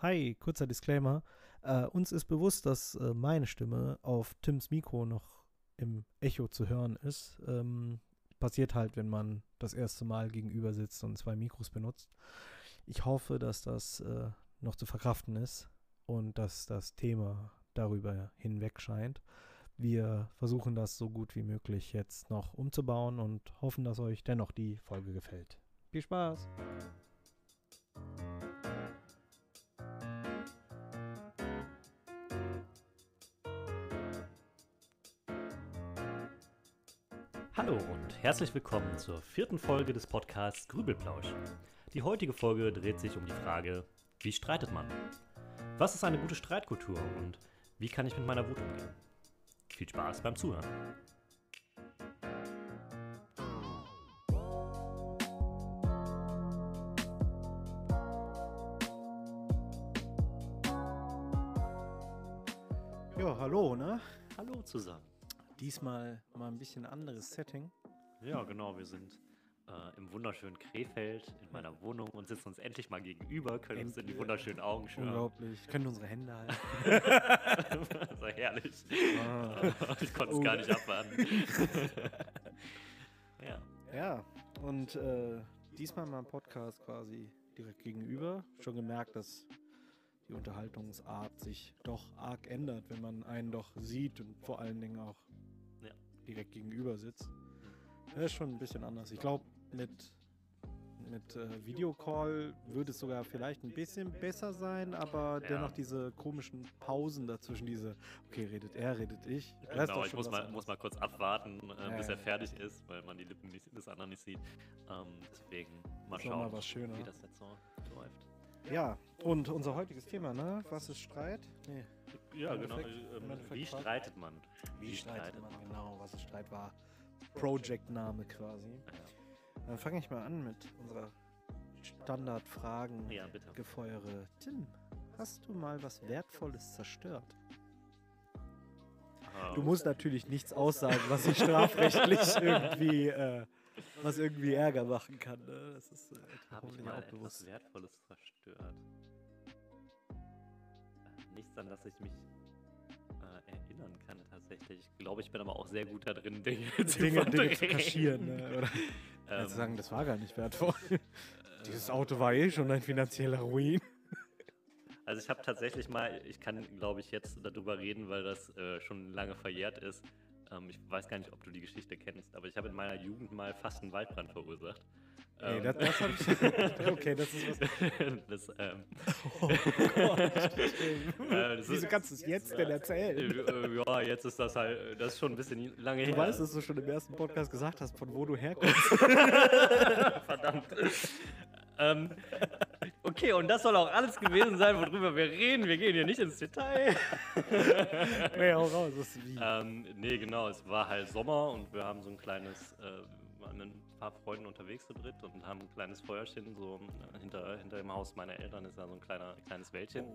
Hi, kurzer Disclaimer. Äh, uns ist bewusst, dass äh, meine Stimme auf Tims Mikro noch im Echo zu hören ist. Ähm, passiert halt, wenn man das erste Mal gegenüber sitzt und zwei Mikros benutzt. Ich hoffe, dass das äh, noch zu verkraften ist und dass das Thema darüber hinweg scheint. Wir versuchen das so gut wie möglich jetzt noch umzubauen und hoffen, dass euch dennoch die Folge gefällt. Viel Spaß! Herzlich willkommen zur vierten Folge des Podcasts Grübelplausch. Die heutige Folge dreht sich um die Frage, wie streitet man? Was ist eine gute Streitkultur und wie kann ich mit meiner Wut umgehen? Viel Spaß beim Zuhören. Ja, hallo, ne? Hallo zusammen. Diesmal mal ein bisschen anderes Setting. Ja, genau, wir sind äh, im wunderschönen Krefeld in meiner Wohnung und sitzen uns endlich mal gegenüber, können uns in die wunderschönen Augen schauen. Unglaublich. Können unsere Hände halten. das war herrlich. Ah. Ich konnte es Oh. gar nicht abwarten. ja. Ja, und äh, diesmal mal ein Podcast quasi direkt gegenüber. Schon gemerkt, dass die Unterhaltungsart sich doch arg ändert, wenn man einen doch sieht und vor allen Dingen auch Ja. direkt gegenüber sitzt. Das ist schon ein bisschen anders. Ich glaube, mit, mit äh, Videocall würde es sogar vielleicht ein bisschen besser sein, aber Ja. dennoch diese komischen Pausen dazwischen, diese, okay, redet er, redet ich. Das Genau, ich muss mal, muss mal kurz abwarten, äh, Ja, bis ja. er fertig ist, weil man die Lippen nicht, des anderen nicht sieht. Ähm, deswegen mal schauen, mal wie das jetzt so läuft. Ja, und unser heutiges Thema, ne? Was ist Streit? Nee. Ja, genau. Endeffekt- äh, ähm, wie streitet man? Wie streitet man genau, was ist Streit war? Project-Name quasi. Ja. Dann fange ich mal an mit unserer Standardfragen. Ja, bitte. Gefeuere. Tim, hast du mal was Wertvolles zerstört? Du Ähm, musst natürlich nichts aussagen, was sich strafrechtlich irgendwie, äh, was irgendwie Ärger machen kann. Ne? Das ist äh, Habe ich mal auch etwas bewusst. Wertvolles zerstört? Äh, Nichts, an das ich mich erinnern kann tatsächlich. Ich glaube, ich bin aber auch sehr gut da drin, Dinge, zu Dinge, Dinge zu kaschieren. Ne? Oder Ähm, zu sagen, das war gar nicht wertvoll. äh, Dieses Auto war eh schon ein finanzieller Ruin. Also ich habe tatsächlich mal, ich kann glaube ich jetzt darüber reden, weil das äh, schon lange verjährt ist. Ähm, ich weiß gar nicht, ob du die Geschichte kennst, aber ich habe in meiner Jugend mal fast einen Waldbrand verursacht. Nee, Ähm, das, das hab ich. Okay, das ist was. das, ähm, Oh Gott. äh, Wieso kannst du es jetzt denn erzählen? Äh, äh, ja, jetzt ist das halt, das ist schon ein bisschen lange Du her. weißt, dass du schon im ersten Podcast gesagt hast, von wo du herkommst. Verdammt. ähm, okay, und das soll auch alles gewesen sein, worüber wir reden. Wir gehen hier nicht ins Detail. nee, hau raus. Das ist wie. Ähm, nee, genau, es war halt Sommer und wir haben so ein kleines, äh, waren mit ein paar Freunden unterwegs zu dritt und haben ein kleines Feuerchen, so äh, hinter, hinter dem Haus meiner Eltern ist da so ein kleiner, kleines Wäldchen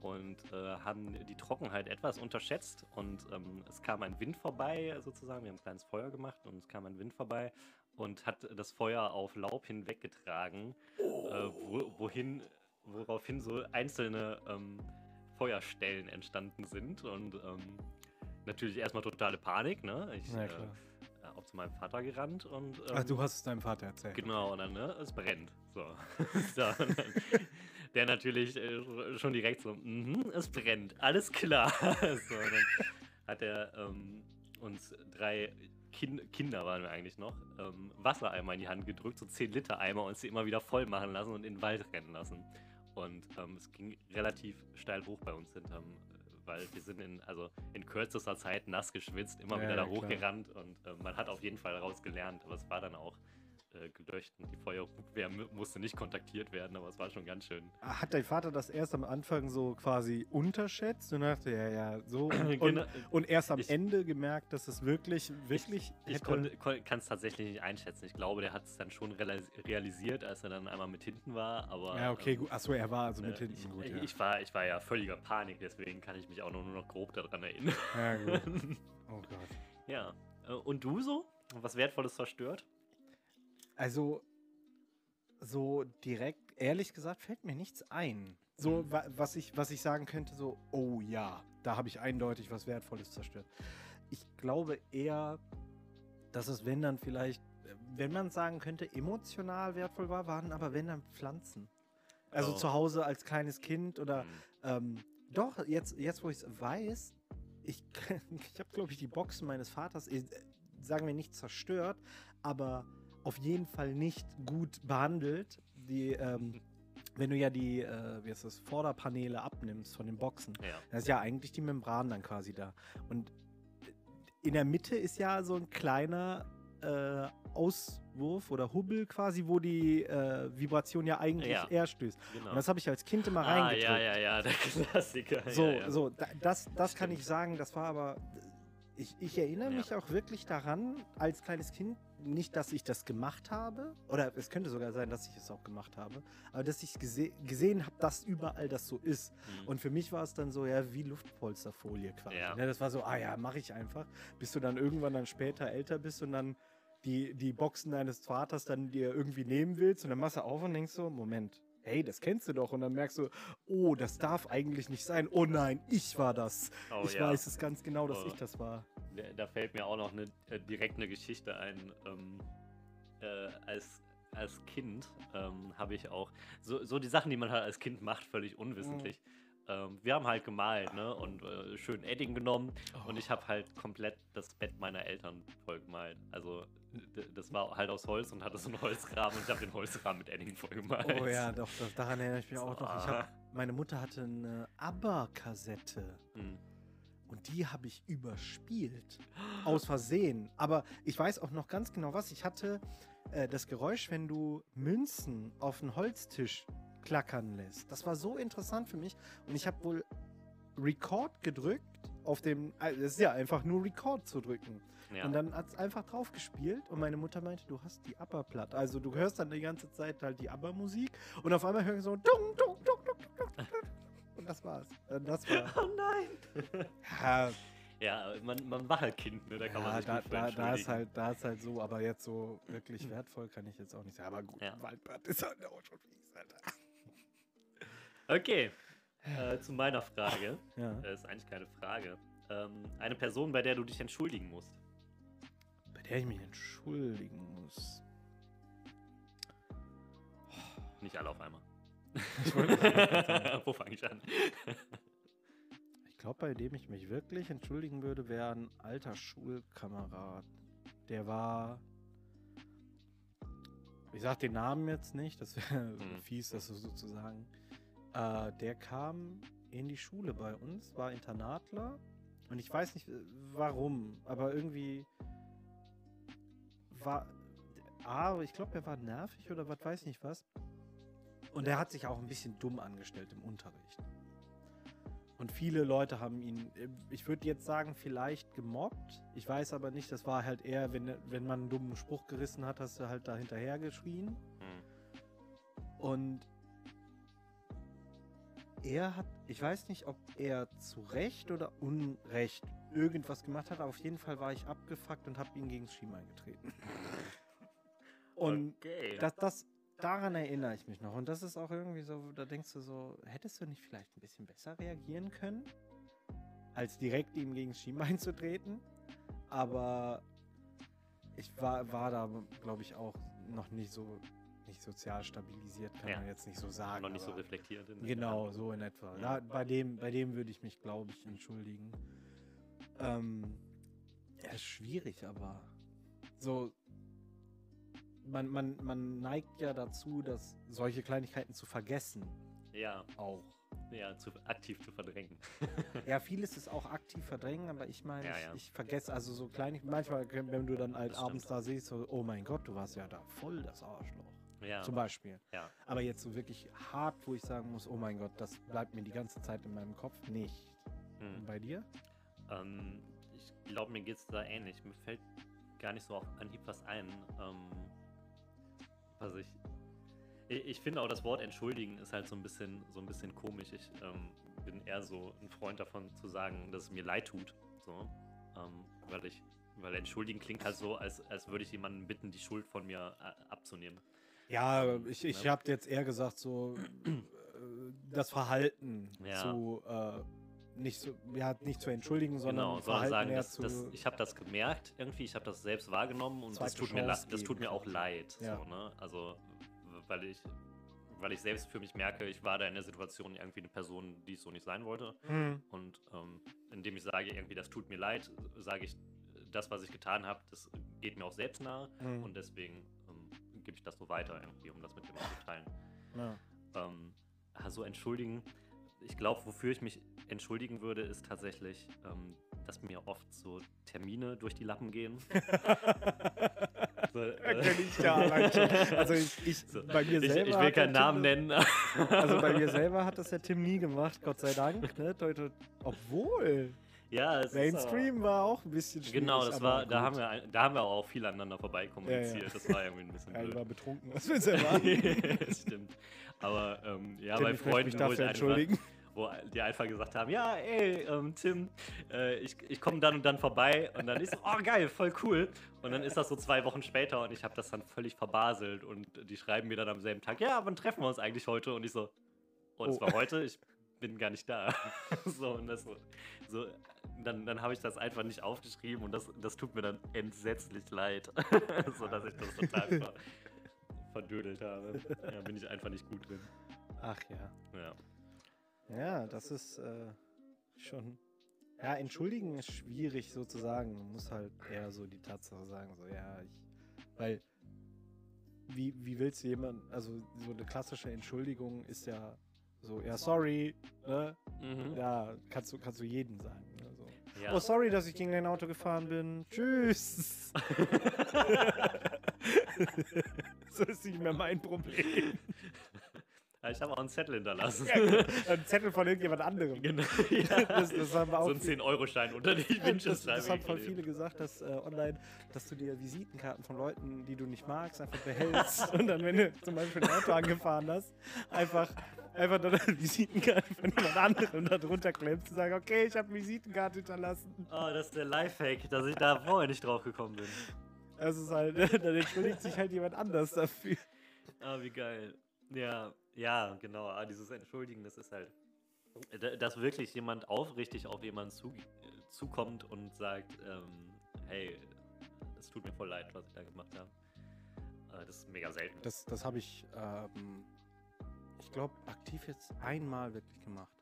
und äh, haben die Trockenheit etwas unterschätzt und ähm, es kam ein Wind vorbei sozusagen, wir haben ein kleines Feuer gemacht und es kam ein Wind vorbei und hat das Feuer auf Laub hinweggetragen, äh, wo, wohin, woraufhin so einzelne ähm, Feuerstellen entstanden sind und ähm, natürlich erstmal totale Panik, ne? Ich Na äh, klar. äh, auch zu meinem Vater gerannt und ähm, Ach, du hast es deinem Vater erzählt. Genau, und dann, ne, es brennt. So. so dann, der natürlich äh, schon direkt so, mhm, es brennt, alles klar. so, dann hat er ähm, uns drei kind Kinder waren wir eigentlich noch, ähm, Wassereimer in die Hand gedrückt, so 10 Liter Eimer und sie immer wieder voll machen lassen und in den Wald rennen lassen. Und ähm, es ging relativ steil hoch bei uns hinterm, weil wir sind in, also in kürzester Zeit nass geschwitzt, immer Ja, wieder da klar. hochgerannt und äh, man hat auf jeden Fall daraus gelernt, aber es war dann auch äh, gelöscht und die Feuerwehr mu- musste nicht kontaktiert werden, aber es war schon ganz schön. Hat dein Vater das erst am Anfang so quasi unterschätzt und dachte, ja, ja, so. Und, Genau. und, erst am Ich- Ende gemerkt, dass es wirklich, wirklich. Ich hätte- kann es tatsächlich nicht einschätzen. Ich glaube, der hat es dann schon realis- realisiert, als er dann einmal mit hinten war, aber. ja, okay, ähm, gut. Achso, er war also mit äh, hinten ich, gut. ich, Ja, ich, war, ich war ja völliger Panik, deswegen kann ich mich auch nur noch grob daran erinnern. ja gut. Oh Gott. ja. Äh, Und du so? Was Wertvolles zerstört? Also, so direkt, ehrlich gesagt, fällt mir nichts ein. So, Mhm. wa was ich, was ich sagen könnte, so, oh ja, da habe ich eindeutig was Wertvolles zerstört. Ich glaube eher, dass es, wenn dann vielleicht, wenn man sagen könnte, emotional wertvoll war, waren aber wenn dann Pflanzen. Also Oh. zu Hause als kleines Kind oder Mhm. ähm, doch, jetzt, jetzt wo ich es weiß, ich, ich habe, glaube ich, die Boxen meines Vaters, äh, sagen wir nicht zerstört, aber auf jeden Fall nicht gut behandelt. Die, ähm, wenn du ja die, äh, wie heißt das, Vorderpaneele abnimmst von den Boxen, Ja. da ist ja eigentlich die Membran dann quasi da. Und in der Mitte ist ja so ein kleiner äh, Auswurf oder Hubbel quasi, wo die äh, Vibration ja eigentlich Ja. eher stößt. Genau. Und das habe ich als Kind immer ah, reingedrückt. ja, ja, ja, der Klassiker. So, ja, ja. so, da, das, das kann ich sagen, das war aber. Ich, ich erinnere mich auch wirklich daran, als kleines Kind, nicht, dass ich das gemacht habe, oder es könnte sogar sein, dass ich es auch gemacht habe, aber dass ich gese gesehen habe, dass überall das so ist. Mhm. Und für mich war es dann so, ja, wie Luftpolsterfolie quasi. Ja. Ne, das war so, ah ja, mache ich einfach, bis du dann irgendwann dann später älter bist und dann die, die Boxen deines Vaters dann dir irgendwie nehmen willst und dann machst du auf und denkst so, Moment, hey, das kennst du doch. Und dann merkst du, oh, das darf eigentlich nicht sein. Oh nein, ich war das. Oh, ich ja. weiß es ganz genau, dass Oh. ich das war. Da- fällt mir auch noch eine, äh, direkt eine Geschichte ein. Ähm, äh, als, als Kind ähm, habe ich auch so, so die Sachen, die man halt als Kind macht, völlig unwissentlich. Ähm, wir haben halt gemalt ne? und äh, schön Edding genommen und ich habe halt komplett das Bett meiner Eltern voll gemalt. Also das war halt aus Holz und hatte so einen Holzrahmen und ich habe den Holzrahmen mit Edding voll gemalt. Oh ja, doch, das, daran erinnere ich mich auch noch. Ich hab, meine Mutter hatte eine ABBA-Kassette. Hm. Und die habe ich überspielt. Aus Versehen. Aber ich weiß auch noch ganz genau was. Ich hatte äh, das Geräusch, wenn du Münzen auf den Holztisch klackern lässt. Das war so interessant für mich. Und ich habe wohl Record gedrückt auf dem. äh, Es ist ja einfach nur Record zu drücken. Ja. Und dann hat es einfach drauf gespielt und meine Mutter meinte, du hast die ABBA-Platte. Also du hörst dann die ganze Zeit halt die ABBA-Musik und auf einmal hören so dung, dung, dung, dung, dung, dung, dung. und das war's. Äh, Das war. oh nein! Ja, Ja, man, man war halt Kind, ne? Da kann man ja sich da, da, da, ist halt, da ist halt so, aber jetzt so wirklich wertvoll kann ich jetzt auch nicht sagen. Aber gut, Ja. Waldbad ist halt auch schon fies, Alter. Okay, äh, zu meiner Frage. Ja. Das ist eigentlich keine Frage. Ähm, eine Person, bei der du dich entschuldigen musst. Bei der ich mich entschuldigen muss. Nicht alle auf einmal. Wo fange ich an? Ich glaube, bei dem ich mich wirklich entschuldigen würde, wäre ein alter Schulkamerad. Der war. Ich sag den Namen jetzt nicht, das wäre Hm. fies, das so zu sagen. Äh, der kam in die Schule bei uns, war Internatler und ich weiß nicht äh, warum, aber irgendwie war. Ah, ich glaube, er war nervig oder was weiß nicht was. Und er hat sich auch ein bisschen dumm angestellt im Unterricht. Und viele Leute haben ihn, äh, ich würde jetzt sagen, vielleicht gemobbt. Ich weiß aber nicht, das war halt eher, wenn, wenn man einen dummen Spruch gerissen hat, hast du halt da hinterher geschrien. Hm. Und er hat, ich weiß nicht, ob er zu Recht oder Unrecht irgendwas gemacht hat, aber auf jeden Fall war ich abgefuckt und habe ihn gegen das Schienbein getreten. Und okay. das, das, daran erinnere ich mich noch. Und das ist auch irgendwie so, da denkst du so, hättest du nicht vielleicht ein bisschen besser reagieren können, als direkt ihm gegen das Schienbein zu treten? Aber ich war, war da, glaube ich, auch noch nicht so nicht sozial stabilisiert, kann Ja. man jetzt nicht so sagen. noch nicht so reflektiert. Genau, so in etwa. Da, bei dem, bei dem würde ich mich, glaube ich, entschuldigen. Ähm, ja, ist schwierig, aber so. Man, man, man neigt ja dazu, dass solche Kleinigkeiten zu vergessen Ja, auch. ja, zu, aktiv zu verdrängen. Ja, vieles ist auch aktiv verdrängen, aber ich meine, Ja, ich, ja. ich vergesse, also so klein, manchmal, wenn du dann halt Das abends stimmt. da siehst, so, oh mein Gott, du warst ja da voll das Arschloch. Ja, Zum Beispiel. ja. Aber jetzt so wirklich hart, wo ich sagen muss, oh mein Gott, das bleibt mir die ganze Zeit in meinem Kopf nicht. Hm. Bei dir? Ähm, ich glaube, mir geht es da ähnlich. Mir fällt gar nicht so auf Anhieb was ein. Ähm, was ich. Ich, ich finde auch das Wort entschuldigen ist halt so ein bisschen, so ein bisschen komisch. Ich ähm, bin eher so ein Freund davon zu sagen, dass es mir leid tut. So. Ähm, weil ich, weil entschuldigen klingt halt so, als, als würde ich jemanden bitten, die Schuld von mir äh, abzunehmen. Ja, ich, ich habe jetzt eher gesagt, so, das Verhalten Ja. zu äh, nicht so, ja, nicht zu entschuldigen, sondern Genau, Verhalten sagen, das, das, ich habe das gemerkt irgendwie, ich habe das selbst wahrgenommen und das tut, mir, das tut mir auch leid. Ja. So, ne? Also, weil ich, weil ich selbst für mich merke, ich war da in der Situation irgendwie eine Person, die es so nicht sein wollte. Hm, Und ähm, indem ich sage, irgendwie, das tut mir leid, sage ich, das, was ich getan habe, das geht mir auch selbst nahe. hm, Und deswegen gebe ich das so weiter irgendwie, um das mit jemandem zu teilen. ja. Ähm, also entschuldigen. Ich glaube, wofür ich mich entschuldigen würde, ist tatsächlich, ähm, dass mir oft so Termine durch die Lappen gehen. so, äh, ich ja. Also ich, ich so, bei mir ich, selber. ich will hat der keinen Namen Tim nennen. Also bei mir selber hat das der Tim nie gemacht, Gott sei Dank. Ne? Obwohl, ja, es ist Mainstream war auch ein bisschen aber- schwierig. Genau, das aber war, da gut. haben, wir, da haben wir auch viel aneinander vorbei kommuniziert. Das war irgendwie ein bisschen Ja, blöd. war betrunken, was willst du erwarten? das stimmt. Aber ähm, ja, Tim, bei Freunden, mich wo einfach, entschuldigen. wo die einfach gesagt haben, ja, ey, ähm, Tim, äh, ich, ich komme dann und dann vorbei und dann ist so, oh geil, voll cool. Und dann ist das so zwei Wochen später und ich habe das dann völlig verbaselt und die schreiben mir dann am selben Tag, ja, wann treffen wir uns eigentlich heute? Und ich so, oh, das Oh. war heute, ich bin gar nicht da. so, und das so, so dann, dann habe ich das einfach nicht aufgeschrieben und das, das tut mir dann entsetzlich leid, so dass ich das total ver, verdödelt habe. Ja, bin ich einfach nicht gut drin. Ach ja. Ja. Ja, das ist äh, schon. Ja, entschuldigen ist schwierig sozusagen. Man muss halt eher so die Tatsache sagen, so, ja, ich. Weil, wie, wie willst du jemand, also so eine klassische Entschuldigung ist ja so, ja, sorry, ne? Mhm. Ja, kannst du, kannst du jeden sagen. Ja. Oh, sorry, dass ich gegen dein Auto gefahren bin. Tschüss. so ist nicht mehr mein Problem. Ja, ich habe auch einen Zettel hinterlassen. Ein Zettel von irgendjemand anderem. genau. Ja. Das, das haben wir auch so ein 10-Euro-Schein unter die Ja, Wünsche das, das haben voll viele gesagt, dass äh, online, dass du dir Visitenkarten von Leuten, die du nicht magst, einfach behältst und dann, wenn du zum Beispiel ein Auto angefahren hast, einfach, einfach dann eine Visitenkarte von jemand anderem da drunter klemmst und sagst, okay, ich habe eine Visitenkarte hinterlassen. Oh, das ist der Lifehack, dass ich da vorher nicht drauf gekommen bin. Das ist halt, dann entschuldigt sich halt jemand anders dafür. Ah, wie geil. Ja, ja, genau. Ah, dieses Entschuldigen, das ist halt, da- dass wirklich jemand aufrichtig auf jemanden zu, äh, zukommt und sagt, ähm, hey, es tut mir voll leid, was ich da gemacht habe. Äh, das ist mega selten. Das, das habe ich, ähm, ich glaube, aktiv jetzt einmal wirklich gemacht.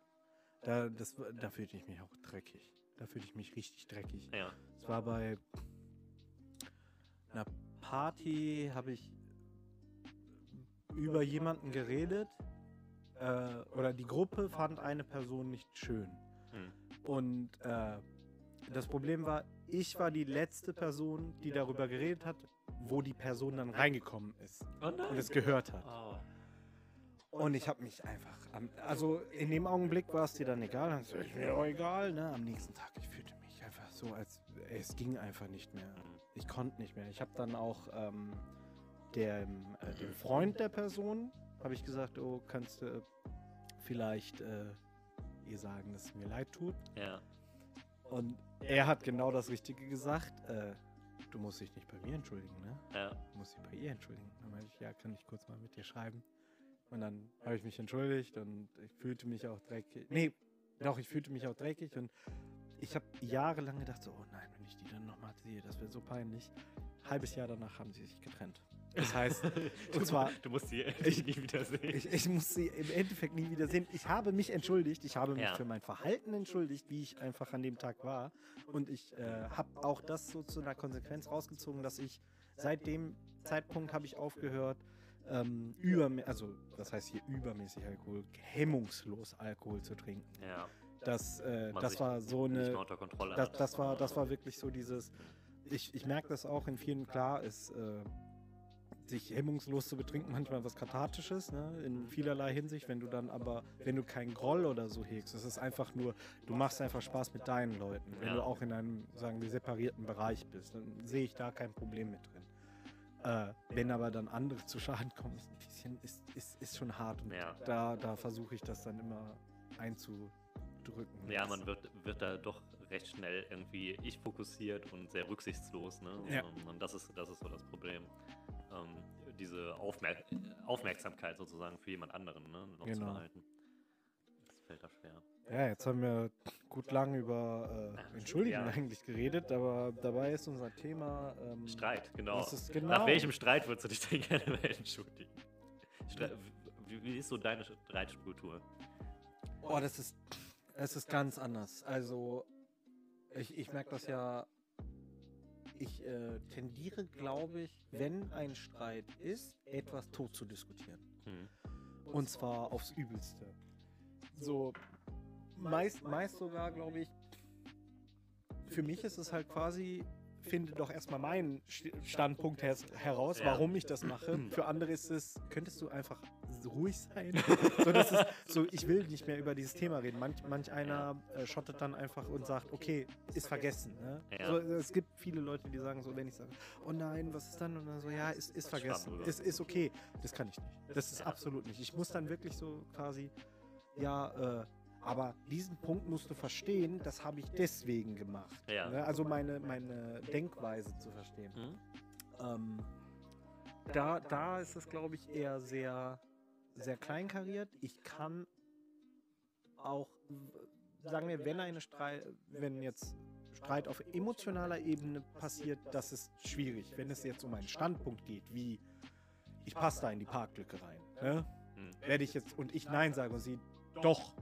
Da, das, da fühlte ich mich auch dreckig. Da fühlte ich mich richtig dreckig. Ja, Es war bei einer Party, habe ich über jemanden geredet äh, oder die Gruppe fand eine Person nicht schön. Hm. Und äh, das Problem war, ich war die letzte Person, die darüber geredet hat, wo die Person dann reingekommen ist Oh und es gehört hat. Oh. Und ich habe mich einfach, am, also in dem Augenblick war es dir dann egal, dann ist mir auch egal, ne? Am nächsten Tag, ich fühlte mich einfach so, als es ging einfach nicht mehr. Mhm. Ich konnte nicht mehr. Ich habe dann auch ähm, dem, äh, dem Freund der Person, habe ich gesagt, oh, kannst du vielleicht äh, ihr sagen, dass es mir leid tut. Ja. Und er hat genau das Richtige gesagt. Äh, du musst dich nicht bei mir entschuldigen, ne? Ja. Du musst dich bei ihr entschuldigen. Dann meinte ich, ja, kann ich kurz mal mit dir schreiben? Und dann habe ich mich entschuldigt und ich fühlte mich auch dreckig. Nee, doch, ich fühlte mich auch dreckig und ich habe jahrelang gedacht, so, oh nein, wenn ich die dann nochmal sehe, das wäre so peinlich. Halbes Jahr danach haben sie sich getrennt. Das heißt, und zwar, Du musst sie Ich- nie wiedersehen. ich, ich muss sie im Endeffekt nie wieder sehen. Ich habe mich entschuldigt, ich habe mich Ja. für mein Verhalten entschuldigt, wie ich einfach an dem Tag war. Und ich äh, habe auch das so zu einer Konsequenz rausgezogen, dass ich seit dem Zeitpunkt habe ich aufgehört, ähm, über, also das heißt hier übermäßig Alkohol, hemmungslos Alkohol zu trinken. ja. Das, äh, das war so eine, mehr unter Kontrolle das, das, war, das war wirklich so dieses, ich, ich merke das auch in vielen, klar, ist äh, sich hemmungslos zu betrinken manchmal was Kathartisches, ne? in vielerlei Hinsicht, wenn du dann aber, wenn du keinen Groll oder so hegst, es ist einfach nur, du machst einfach Spaß mit deinen Leuten. Wenn Ja. du auch in einem, sagen wir, separierten Bereich bist, dann sehe ich da kein Problem mit drin. Äh, wenn aber dann andere zu Schaden kommen, ist ein bisschen, ist, ist, ist schon hart. Und Ja. da, da versuche ich das dann immer einzudrücken. Ja, man wird, wird da doch recht schnell irgendwie ich fokussiert und sehr rücksichtslos. Ne? Ja. Ähm, Und das ist, das ist so das Problem. Ähm, diese Aufmer Aufmerksamkeit sozusagen für jemand anderen ne, noch zu Genau. behalten. Das fällt da schwer. Ja, jetzt haben wir gut lang über äh, Entschuldigen Ja. eigentlich geredet, aber dabei ist unser Thema. Ähm, Streit, genau. Genau. Nach welchem Streit würdest du dich denn gerne entschuldigen? Stre wie, wie ist so deine Streitkultur? Oh, das ist, es ist ganz anders. Also, ich, ich merke das ja. Ich äh, tendiere, glaube ich, wenn ein Streit ist, etwas tot zu diskutieren. Hm. Und zwar aufs Übelste. So, meist, meist sogar, glaube ich, für mich ist es halt quasi, finde doch erstmal meinen St- Standpunkt her heraus, warum ich das mache. Für andere ist es, könntest du einfach ruhig sein? so, das ist, so, ich will nicht mehr über dieses Thema reden. Manch, manch einer äh, schottet dann einfach und sagt, okay, ist vergessen. Ne? Ja. So, es gibt viele Leute, die sagen so, wenn ich sage, oh nein, was ist dann? Und dann so, ja, ist, ist vergessen. Ist, ist okay. Das kann ich nicht. Das ist absolut nicht. Ich muss dann wirklich so quasi, ja, äh, aber diesen Punkt musst du verstehen, das habe ich deswegen gemacht. Ja. Ne? Also meine, meine Denkweise zu verstehen. Hm? Ähm, da, da ist es, glaube ich, eher sehr, sehr kleinkariert. Ich kann auch, sagen wir, wenn eine Streit, wenn jetzt Streit auf emotionaler Ebene passiert, das ist schwierig. Wenn es jetzt um einen Standpunkt geht, wie ich passe da in die Parklücke rein, ne? Hm. werde ich jetzt und ich Nein sage und sie doch,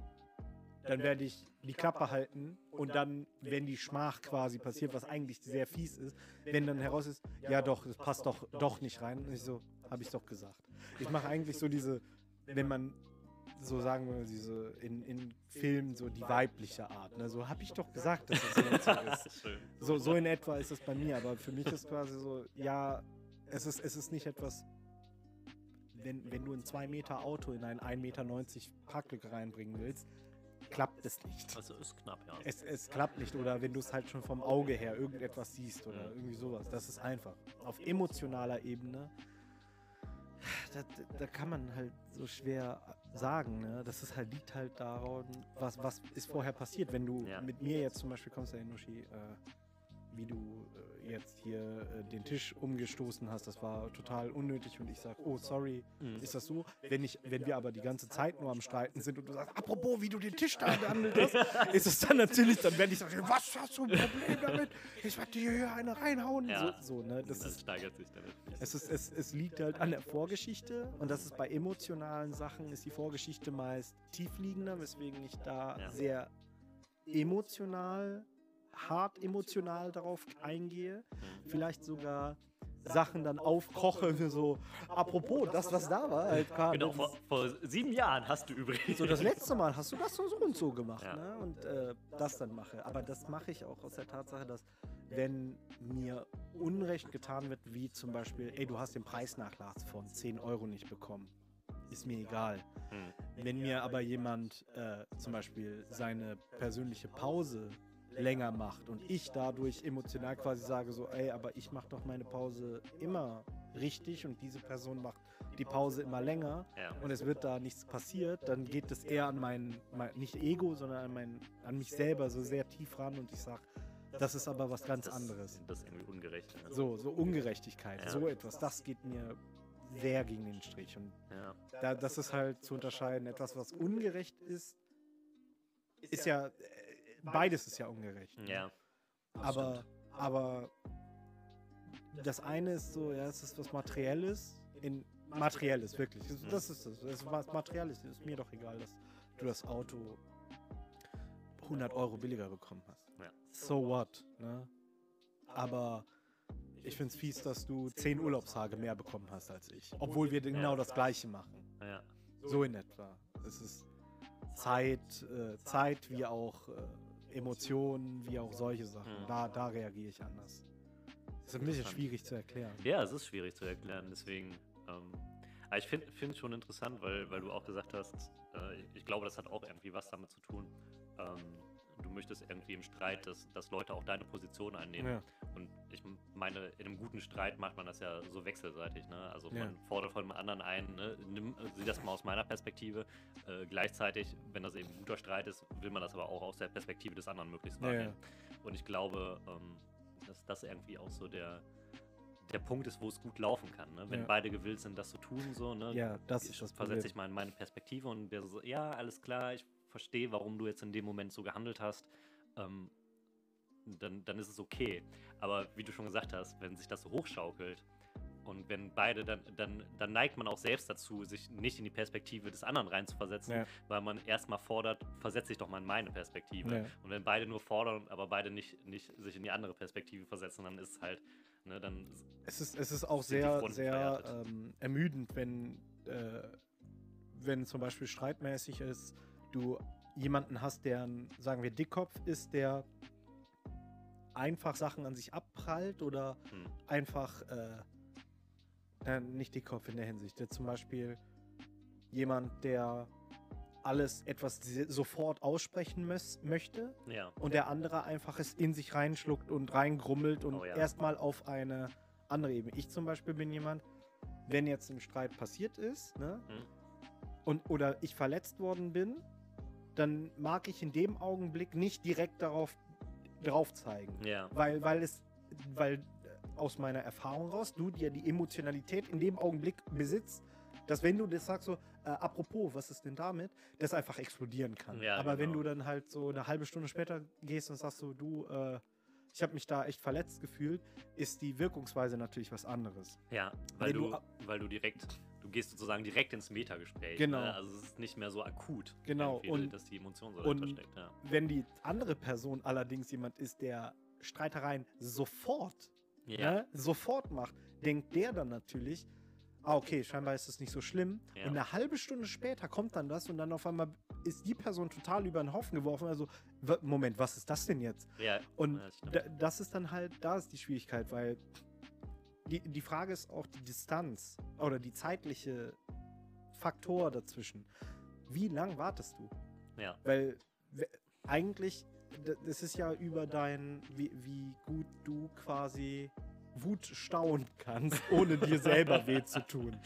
dann werde ich die Klappe halten und dann, wenn die Schmach quasi passiert, was eigentlich sehr fies ist, wenn dann heraus ist, ja doch, das passt doch doch nicht rein. Und ich so, habe ich doch gesagt. Ich mache eigentlich so diese, wenn man so sagen wir, diese in, in Filmen so die weibliche Art. Ne? So habe ich doch gesagt, dass es jetzt so ist. So, so in etwa ist es bei mir, aber für mich ist quasi so, ja, es ist, es ist nicht etwas, wenn, wenn du ein 2 Meter Auto in ein 1,90 Meter Parklücke reinbringen willst, klappt es nicht. Also ist knapp, ja. Es, es klappt nicht oder wenn du es halt schon vom Auge her irgendetwas siehst oder irgendwie sowas. Das ist einfach. Auf emotionaler Ebene, da, da kann man halt so schwer sagen. Ne? Das ist halt, liegt halt daran, was, was ist vorher passiert. Wenn du Ja. mit mir jetzt zum Beispiel kommst, hey Nushi, äh, wie du äh, jetzt hier äh, den Tisch umgestoßen hast, das war total unnötig und ich sage, oh sorry, Mhm. ist das so? Wenn, ich, wenn wir aber die ganze Zeit nur am Streiten sind und du sagst, apropos, wie du den Tisch da behandelt hast, ist es dann natürlich, dann werde ich sagen, was hast du ein Problem damit? Ich werde dir hier eine reinhauen. Ja. So, so, ne? Das das ist, steigert sich dann natürlich. es, ist, es, es liegt halt an der Vorgeschichte und das ist bei emotionalen Sachen, ist die Vorgeschichte meist tiefliegender, weswegen ich da Ja. sehr emotional, hart emotional darauf eingehe. Vielleicht sogar Sachen dann aufkoche, so, apropos, das, was da war, halt. Genau, vor, vor sieben Jahren hast du übrigens. So, das letzte Mal hast du das so und so gemacht, Ja. ne? Und äh, das dann mache. Aber das mache ich auch aus der Tatsache, dass wenn mir Unrecht getan wird, wie zum Beispiel, ey, du hast den Preisnachlass von 10 Euro nicht bekommen, ist mir egal. Hm. Wenn mir aber jemand äh, zum Beispiel seine persönliche Pause länger macht und ich dadurch emotional quasi sage so, ey, aber ich mache doch meine Pause immer richtig und diese Person macht die Pause immer länger, Ja. und es wird da nichts passiert, dann geht es eher an mein, mein nicht Ego, sondern an, mein, an mich selber so sehr tief ran und ich sage, das ist aber was ganz anderes. Das ist irgendwie ungerecht. Ne? So, so Ungerechtigkeit, Ja. so etwas, das geht mir sehr gegen den Strich. Und Ja. da, das ist halt zu unterscheiden, etwas, was ungerecht ist, ist ja, beides ist ja ungerecht. ne? ja. aber, aber das eine ist so, ja, es ist was Materielles, in Materielles, wirklich. Das- Das ist es. Das ist was Materielles. Ist mir doch egal, dass du das Auto 100 Euro billiger bekommen hast. Ja. So what, ne? Aber ich finde es fies, dass du 10 Urlaubstage mehr bekommen hast als ich. Obwohl wir genau das Gleiche machen. ja. So in etwa. Es ist Zeit, äh, Zeit wie auch äh, Emotionen, wie auch solche Sachen. Mhm. Da, da reagiere ich anders. Das ist ein bisschen schwierig zu erklären. Ja, es ist schwierig zu erklären, deswegen. Ähm, aber ich finde es schon interessant, weil, weil du auch gesagt hast, äh, ich glaube, das hat auch irgendwie was damit zu tun. Ähm, du möchtest irgendwie im Streit, dass, dass Leute auch deine Position einnehmen. Ja. Und ich meine, in einem guten Streit macht man das ja so wechselseitig. Ne? Also Ja. man fordert von dem anderen ein, ne? Nimm, sieh das mal aus meiner Perspektive. Äh, gleichzeitig, wenn das eben ein guter Streit ist, will man das aber auch aus der Perspektive des anderen möglichst Ja, ja. wahrnehmen. Und ich glaube, ähm, dass das irgendwie auch so der, der Punkt ist, wo es gut laufen kann. Ne? Wenn Ja. beide gewillt sind, das zu tun, so, ne? Ja, das ich ist das versetze ich mal in meine Perspektive und der so, ja, alles klar, ich verstehe, warum du jetzt in dem Moment so gehandelt hast. Ähm, dann, dann ist es okay. Aber wie du schon gesagt hast, wenn sich das so hochschaukelt und wenn beide dann, dann, dann neigt man auch selbst dazu, sich nicht in die Perspektive des anderen reinzuversetzen, Ja. weil man erstmal fordert, versetze dich doch mal in meine Perspektive. Ja. Und wenn beide nur fordern, aber beide nicht, nicht sich in die andere Perspektive versetzen, dann ist es halt, ne, dann Es ist, es ist auch sehr, sehr ähm, ermüdend, wenn, äh, wenn zum Beispiel streitmäßig ist, du jemanden hast, der ein, sagen wir, Dickkopf ist, der einfach Sachen an sich abprallt oder Hm. einfach, äh, äh, nicht Dickkopf in der Hinsicht, zum Beispiel jemand, der alles etwas sofort aussprechen möchte ja. und der andere einfach es in sich reinschluckt und reingrummelt und Oh ja. erstmal auf eine andere Ebene. Ich zum Beispiel bin jemand, wenn jetzt ein Streit passiert ist, ne, Hm. und oder ich verletzt worden bin, dann mag ich in dem Augenblick nicht direkt darauf drauf zeigen, Ja. weil weil es weil äh, aus meiner Erfahrung raus du dir die Emotionalität in dem Augenblick besitzt, dass wenn du das sagst so äh, apropos, was ist denn damit, das einfach explodieren kann. Ja, Aber wenn genau. du dann halt so eine halbe Stunde später gehst und sagst so du äh, ich habe mich da echt verletzt gefühlt, ist die Wirkungsweise natürlich was anderes. Ja, weil Wenn du du, weil du direkt, du gehst sozusagen direkt ins Metagespräch. Genau. Ne? Also es ist nicht mehr so akut, Genau, und- dass die Emotion so dahinter steckt. Ja. Wenn die andere Person allerdings jemand ist, der Streitereien sofort Ja. ne, sofort macht, denkt der dann natürlich, ah, okay, scheinbar ist es nicht so schlimm. Ja. Und eine halbe Stunde später kommt dann das und dann auf einmal ist die Person total über den Haufen geworfen. Also, Moment, was ist das denn jetzt? ja. Und das da, das ist dann halt, da ist die Schwierigkeit, weil die, die Frage ist auch die Distanz oder die zeitliche Faktor dazwischen. Wie lang wartest du? ja. Weil we- eigentlich, das ist ja über dein, wie, wie gut du quasi Wut stauen kannst, ohne dir selber weh zu tun.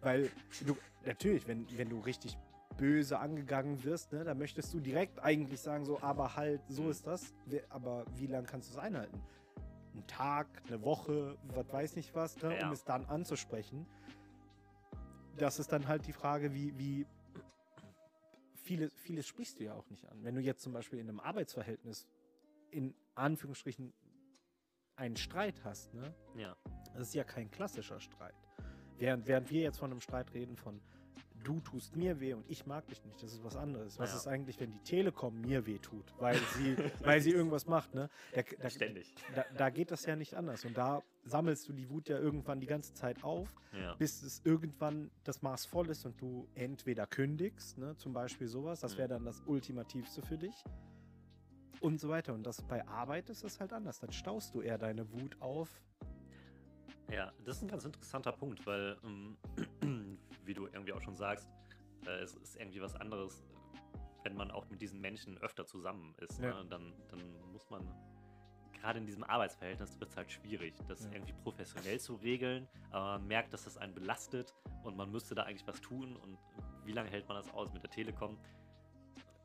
Weil du, natürlich, wenn, wenn du richtig böse angegangen wirst, ne, dann möchtest du direkt eigentlich sagen, so, aber halt, so Mhm. ist das. Aber wie lange kannst du es einhalten? Ein Tag, eine Woche, was weiß nicht was, ne, Ja. um es dann anzusprechen. Das ist dann halt die Frage, wie, wie vieles, vieles sprichst du ja auch nicht an. Wenn du jetzt zum Beispiel in einem Arbeitsverhältnis in Anführungsstrichen einen Streit hast, ne, ja. das ist ja kein klassischer Streit. Während, während wir jetzt von einem Streit reden von du tust mir weh und ich mag dich nicht, das ist was anderes. Was Ja. ist eigentlich, wenn die Telekom mir weh tut, weil sie, weil sie irgendwas macht, ne? Da, da, Ständig. da, da geht das ja nicht anders. Und da sammelst du die Wut ja irgendwann die ganze Zeit auf, Ja. bis es irgendwann das Maß voll ist und du entweder kündigst, ne, zum Beispiel sowas, das wäre dann das Ultimativste für dich. Und so weiter. Und das bei Arbeit ist das halt anders. Dann staust du eher deine Wut auf. Ja, das ist ein ganz interessanter Punkt, weil, ähm, wie du irgendwie auch schon sagst, äh, es ist irgendwie was anderes, wenn man auch mit diesen Menschen öfter zusammen ist. Ja. Ne? Dann, dann muss man, gerade in diesem Arbeitsverhältnis wird es halt schwierig, das Ja. irgendwie professionell zu regeln, aber man merkt, dass das einen belastet und man müsste da eigentlich was tun und wie lange hält man das aus mit der Telekom?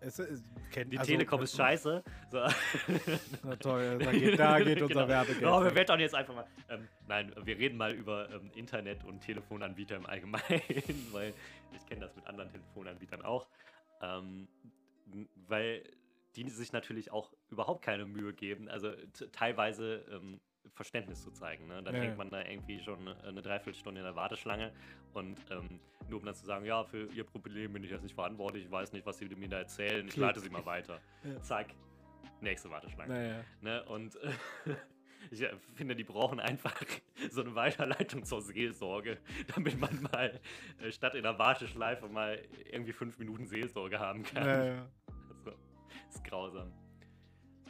Es, es, Die also, Telekom ist scheiße. So. Na toll, da geht, da geht unser Genau. Werbegeld. Oh, wir wettern jetzt einfach mal. Ähm, nein, wir reden mal über ähm, Internet und Telefonanbieter im Allgemeinen, weil ich kenne das mit anderen Telefonanbietern auch. Ähm, weil die sich natürlich auch überhaupt keine Mühe geben, also teilweise ähm, Verständnis zu zeigen. Ne? Dann Ja, hängt ja. man da irgendwie schon eine, Dreiviertelstunde in der Warteschlange und ähm, nur um dann zu sagen, ja, für ihr Problem bin ich jetzt nicht verantwortlich, ich weiß nicht, was sie mir da erzählen, ich Klick. leite sie mal weiter. Ja. Zack, nächste Warteschlange. Naja. Ne? Und äh, ich finde, die brauchen einfach so eine Weiterleitung zur Seelsorge, damit man mal äh, statt in der Warteschleife mal irgendwie fünf Minuten Seelsorge haben kann. Naja. Also, ist grausam.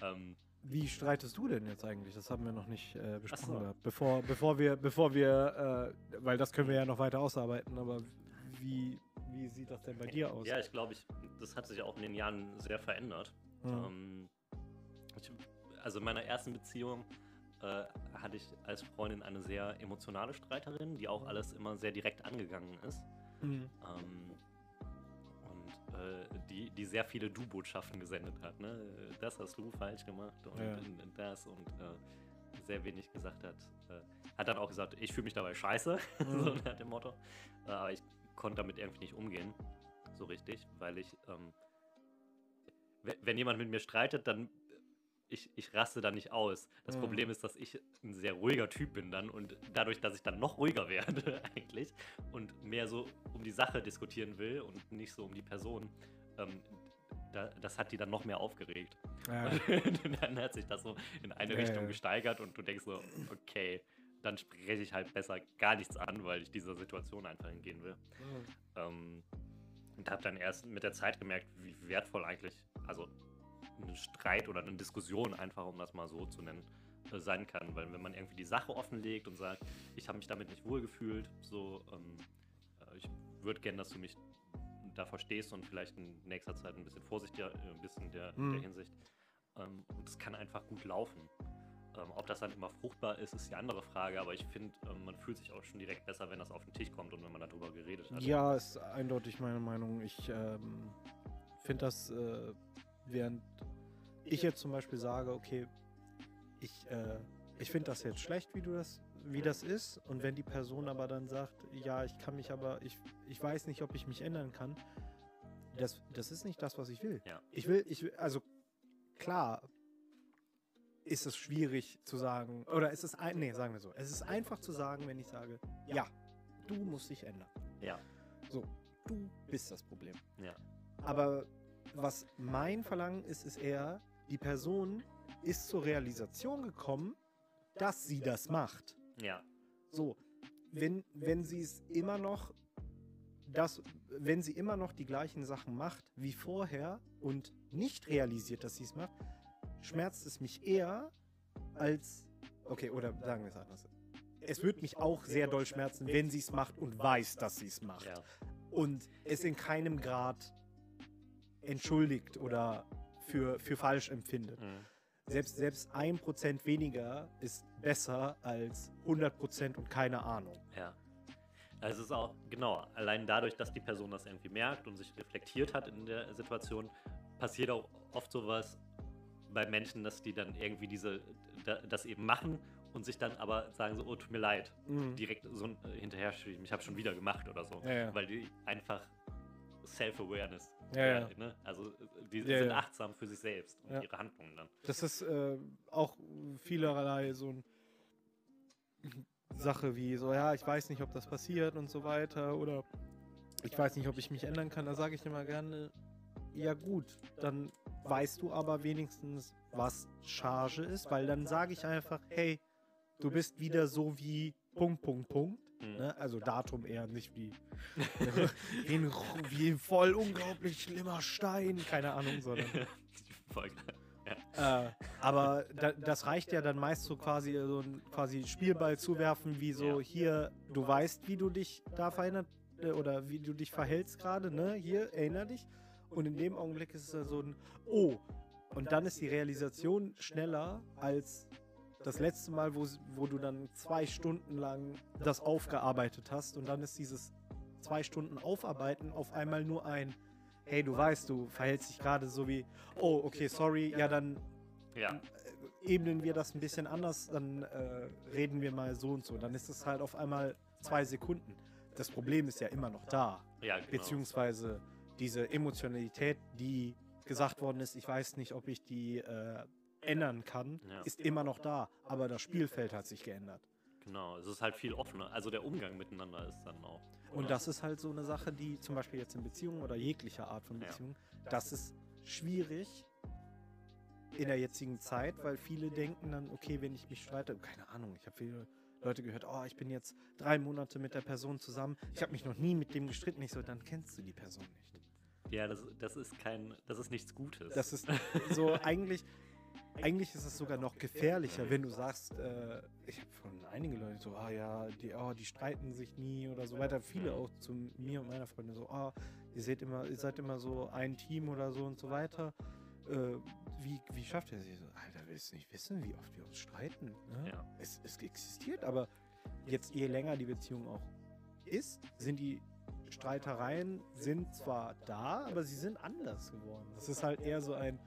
Ähm, Wie streitest du denn jetzt eigentlich? Das haben wir noch nicht äh, besprochen so. gehabt. Bevor, bevor wir, bevor wir, äh, weil das können wir ja noch weiter ausarbeiten, aber wie, wie sieht das denn bei dir aus? ja, ich glaube, ich, das hat sich auch in den Jahren sehr verändert. Hm. Ähm, ich, also in meiner ersten Beziehung äh, hatte ich als Freundin eine sehr emotionale Streiterin, die auch alles immer sehr direkt angegangen ist. Hm. Ähm, und äh, die, die sehr viele Du-Botschaften gesendet hat. Ne? Das hast du falsch gemacht und, Ja. und, und das und äh, sehr wenig gesagt hat. Äh, hat dann auch gesagt, ich fühle mich dabei scheiße, mhm. so nach dem Motto. Äh, aber ich konnte damit irgendwie nicht umgehen, so richtig, weil ich, ähm, wenn jemand mit mir streitet, dann ich, ich raste da nicht aus. Das mhm. Problem ist, dass ich ein sehr ruhiger Typ bin dann und dadurch, dass ich dann noch ruhiger werde eigentlich und mehr so um die Sache diskutieren will und nicht so um die Person, ähm, da, das hat die dann noch mehr aufgeregt. Ja. dann hat sich das so in eine ja, Richtung ja. gesteigert und du denkst so, okay, dann spreche ich halt besser gar nichts an, weil ich dieser Situation einfach hingehen will. Mhm. Ähm, und habe dann erst mit der Zeit gemerkt, wie wertvoll eigentlich, also ein Streit oder eine Diskussion einfach, um das mal so zu nennen, äh, sein kann. Weil wenn man irgendwie die Sache offenlegt und sagt, ich habe mich damit nicht wohlgefühlt, so, ähm, äh, ich würde gerne, dass du mich da verstehst und vielleicht in nächster Zeit ein bisschen vorsichtiger äh, bist in der, mhm. der Hinsicht. Ähm, und es kann einfach gut laufen. Ähm, ob das dann immer fruchtbar ist, ist die andere Frage, aber ich finde, ähm, man fühlt sich auch schon direkt besser, wenn das auf den Tisch kommt und wenn man darüber geredet hat. Ja, ist eindeutig meine Meinung. Ich ähm, finde das, äh, während ich jetzt zum Beispiel sage, okay, ich, äh, ich finde das jetzt schlecht, wie du das, wie das ist. Und wenn die Person aber dann sagt, ja, ich kann mich aber, ich, ich weiß nicht, ob ich mich ändern kann, das, das ist nicht das, was ich will. Ja. Ich will, ich will, also klar ist es schwierig zu sagen, oder ist es ein, nee, sagen wir so, es ist einfach zu sagen, wenn ich sage, ja, du musst dich ändern. Ja. So, du bist das Problem. Ja. Aber was mein Verlangen ist, ist eher, die Person ist zur Realisation gekommen, dass sie das macht. Ja. So, wenn, wenn sie es immer noch das, wenn sie immer noch die gleichen Sachen macht wie vorher und nicht realisiert, dass sie es macht, schmerzt es mich eher als, okay, oder sagen wir es anders. Es wird mich auch sehr doll schmerzen, wenn sie es macht und weiß, dass sie es macht. Ja. Und es in keinem Grad entschuldigt oder für, für falsch empfindet. Mhm. Selbst, selbst ein Prozent weniger ist besser als 100 Prozent und keine Ahnung. Ja. Also es ist auch, genau, allein dadurch, dass die Person das irgendwie merkt und sich reflektiert hat in der Situation, passiert auch oft sowas bei Menschen, dass die dann irgendwie diese, das eben machen und sich dann aber sagen so, oh, tut mir leid, mhm. direkt so hinterher schieben, ich habe schon wieder gemacht oder so, ja, ja. weil die einfach Self-Awareness ja, ja. Ne? Also die ja, sind achtsam für sich selbst und ihre Handlungen dann. Das ist äh, auch vielerlei so eine Sache wie so, ja, ich weiß nicht, ob das passiert und so weiter oder ich weiß nicht, ob ich mich ändern kann. Da sage ich immer gerne, ja gut, dann weißt du aber wenigstens, was Charge ist, weil dann sage ich einfach, hey, du bist wieder so wie Punkt, Punkt, Punkt. Mhm. Ne? Also Datum eher nicht wie, wie, ein, wie ein voll unglaublich schlimmer Stein, keine Ahnung, sondern. Äh, aber da, das reicht ja dann meist so quasi so ein quasi Spielball zuwerfen, wie so hier, du weißt, wie du dich da verändert äh, oder wie du dich verhältst gerade, ne? Hier, erinner dich. Und in dem Augenblick ist es so ein Oh. Und dann ist die Realisation schneller als das letzte Mal, wo, wo du dann zwei Stunden lang das aufgearbeitet hast und dann ist dieses zwei Stunden Aufarbeiten auf einmal nur ein, hey, du weißt, du verhältst dich gerade so wie, oh, okay, sorry, ja, dann ja. Äh, ebnen wir das ein bisschen anders, dann äh, reden wir mal so und so. Dann ist es halt auf einmal zwei Sekunden. Das Problem ist ja immer noch da. Ja, genau. Beziehungsweise diese Emotionalität, die gesagt worden ist, ich weiß nicht, ob ich die äh, ändern kann, ja. ist immer noch da. Aber das Spielfeld hat sich geändert. Genau, es ist halt viel offener. Also der Umgang miteinander ist dann auch. Und das ist halt so eine Sache, die zum Beispiel jetzt in Beziehungen oder jeglicher Art von Beziehungen, ja. das ist schwierig in der jetzigen Zeit, weil viele denken dann, okay, wenn ich mich streite, keine Ahnung, ich habe viele Leute gehört, oh, ich bin jetzt drei Monate mit der Person zusammen, ich habe mich noch nie mit dem gestritten. Ich so, dann kennst du die Person nicht. Ja, das, das ist kein, das ist nichts Gutes. Das ist so eigentlich, eigentlich ist es sogar noch gefährlicher, wenn du sagst, äh, ich habe von einigen Leuten so, ah ja, die, oh, die streiten sich nie oder so weiter. Viele auch zu mir und meiner Freundin so, ah, ihr seht immer, ihr seid immer so ein Team oder so und so weiter. Äh, wie, wie schafft ihr sie so? Alter, willst du nicht wissen, wie oft wir uns streiten? Ne? Ja. Es, es existiert, aber jetzt je länger die Beziehung auch ist, sind die Streitereien sind zwar da, aber sie sind anders geworden. Das ist halt eher so ein,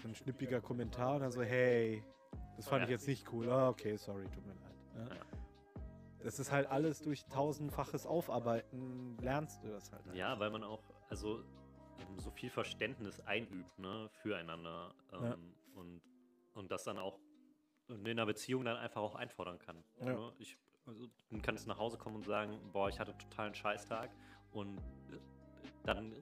so ein schnippiger Kommentar oder so, hey, Das fand ich jetzt nicht cool. Ah, okay, sorry, tut mir leid. Ja. Das ist halt alles durch tausendfaches Aufarbeiten, lernst du das halt. Ja, weil man auch, also so viel Verständnis einübt, ne, füreinander. Ähm, Ja. und, und das dann auch in einer Beziehung dann einfach auch einfordern kann. Ja. Ne? Ich, also, du kannst nach Hause kommen und sagen, boah, ich hatte total einen Scheißtag und äh, dann,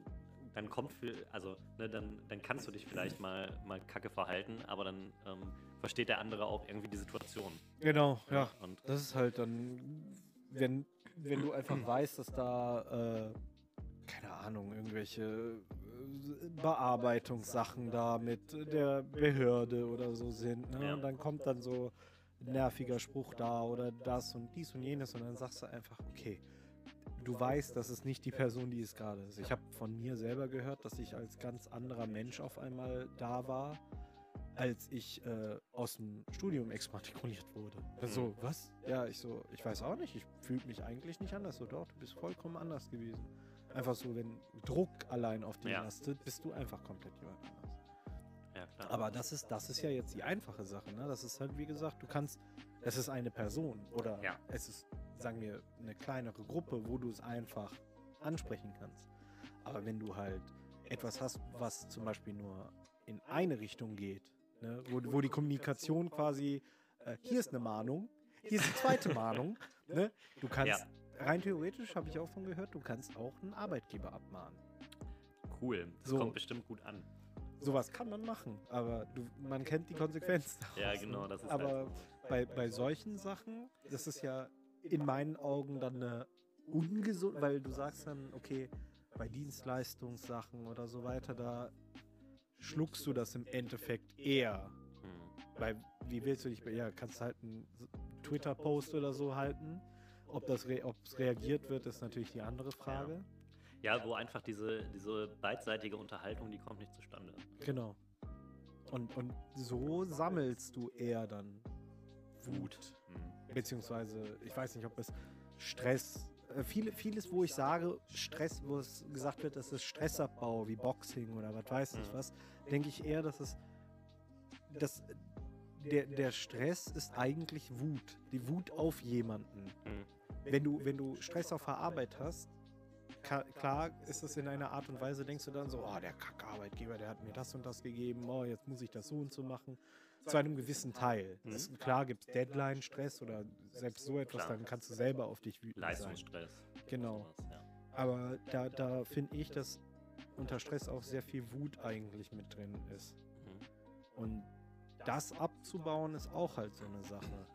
dann kommt viel, also ne, dann, dann kannst du dich vielleicht mal, mal kacke verhalten, aber dann ähm, versteht der andere auch irgendwie die Situation. Genau, ja. Und Das ist halt dann, wenn, wenn du einfach weißt, dass da, äh, keine Ahnung, irgendwelche äh, Bearbeitungssachen da mit der Behörde oder so sind. Ne? Ja. Und dann kommt dann so ein nerviger Spruch da oder das und dies und jenes und dann sagst du einfach, okay, du weißt, das ist nicht die Person, die es gerade ist. Ich habe von mir selber gehört, dass ich als ganz anderer Mensch auf einmal da war, als ich äh, aus dem Studium exmatrikuliert wurde. So, Mhm. was? Ja, ich so, ich weiß auch nicht, ich fühle mich eigentlich nicht anders. So, doch, du bist vollkommen anders gewesen. Einfach so, wenn Druck allein auf dich Ja. lastet, bist du einfach komplett jemand anders. Ja, klar. Aber das ist, das ist ja jetzt die einfache Sache, ne? Das ist halt, wie gesagt, du kannst, es ist eine Person oder Ja. es ist, sagen wir, eine kleinere Gruppe, wo du es einfach ansprechen kannst. Aber wenn du halt etwas hast, was zum Beispiel nur in eine Richtung geht, ne? wo, wo die Kommunikation quasi, äh, hier ist eine Mahnung, hier ist die zweite Mahnung, ne? Du kannst, rein theoretisch, habe ich auch von gehört, du kannst auch einen Arbeitgeber abmahnen. cool. Das so. kommt bestimmt gut an. Sowas kann man machen, aber du, man kennt die Konsequenzen. Ja, daraus, genau, ne? das ist Aber halt bei, bei solchen Sachen, das ist ja in meinen Augen dann eine ungesund, weil du sagst dann, okay, bei Dienstleistungssachen oder so weiter, da schluckst du das im Endeffekt eher. Hm. Weil, wie willst du dich bei, ja, kannst du halt einen Twitter-Post oder so halten. Ob das re ob es reagiert wird, ist natürlich die andere Frage. Ja, wo einfach diese, diese beidseitige Unterhaltung, die kommt nicht zustande. Genau. Und, und so sammelst du eher dann Wut. Hm. Beziehungsweise, ich weiß nicht, ob es Stress, äh, viele, vieles, wo ich sage, Stress, wo es gesagt wird, das ist Stressabbau, wie Boxing oder was weiß ich Mhm. was, denke ich eher, dass es, dass der, der Stress ist eigentlich Wut. Die Wut auf jemanden. Hm. Wenn du, wenn du Stress auf der Arbeit hast, klar ist es in einer Art und Weise, denkst du dann so, oh, der Kackarbeitgeber, der hat mir das und das gegeben, oh, jetzt muss ich das so und so machen. Zu einem gewissen Teil. Mhm. Es, klar gibt es Deadline-Stress oder selbst so etwas, Klar. dann kannst du selber auf dich wütend sein. Leistungsstress. Genau. sowas, ja. Aber da, da finde ich, dass unter Stress auch sehr viel Wut eigentlich mit drin ist. Mhm. Und das abzubauen ist auch halt so eine Sache.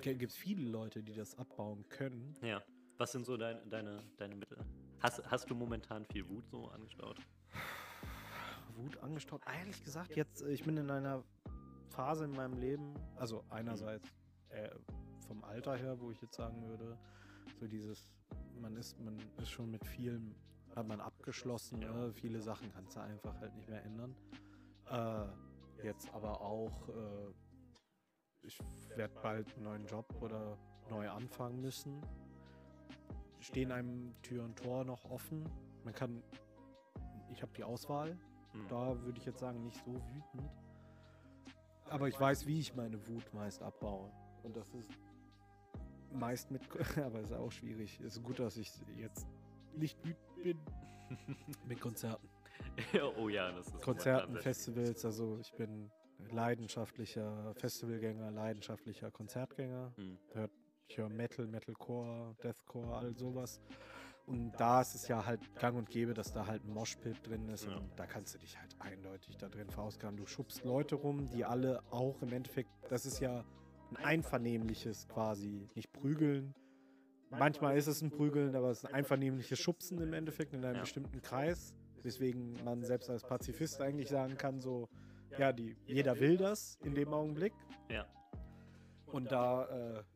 Gibt es viele Leute, die das abbauen können. Ja. Was sind so dein, deine, deine Mittel? Hast, hast du momentan viel Wut so angestaut? Wut angestaut. Ehrlich gesagt, jetzt, äh, ich bin in einer Phase in meinem Leben, also einerseits äh, vom Alter her, wo ich jetzt sagen würde, so dieses, man ist, man ist schon mit vielem, hat man abgeschlossen, ne? viele Sachen kannst du einfach halt nicht mehr ändern. Äh, jetzt aber auch, äh, ich werde bald einen neuen Job oder neu anfangen müssen. Stehen einem Tür und Tor noch offen. Man kann, ich habe die Auswahl, Hm. da würde ich jetzt sagen, nicht so wütend. Aber ich weiß, wie ich meine Wut meist abbaue. Und das ist meist mit, aber ist auch schwierig. Ist gut, dass ich jetzt nicht wütend bin. mit Konzerten. oh ja, das ist Konzerten, Festivals, also ich bin leidenschaftlicher Festivalgänger, leidenschaftlicher Konzertgänger. Hm. Hört, ich höre Metal, Metalcore, Deathcore, all sowas. Und da ist es ja halt gang und gäbe, dass da halt ein Moshpit drin ist. Ja. Und da kannst du dich halt eindeutig da drin verausgaben. Du schubst Leute rum, die alle auch im Endeffekt, das ist ja ein einvernehmliches quasi, nicht prügeln. Manchmal ist es ein Prügeln, aber es ist ein einvernehmliches Schubsen im Endeffekt in einem Ja. bestimmten Kreis. Weswegen man selbst als Pazifist eigentlich sagen kann, so, ja, die, jeder will das in dem Augenblick. Ja. Und da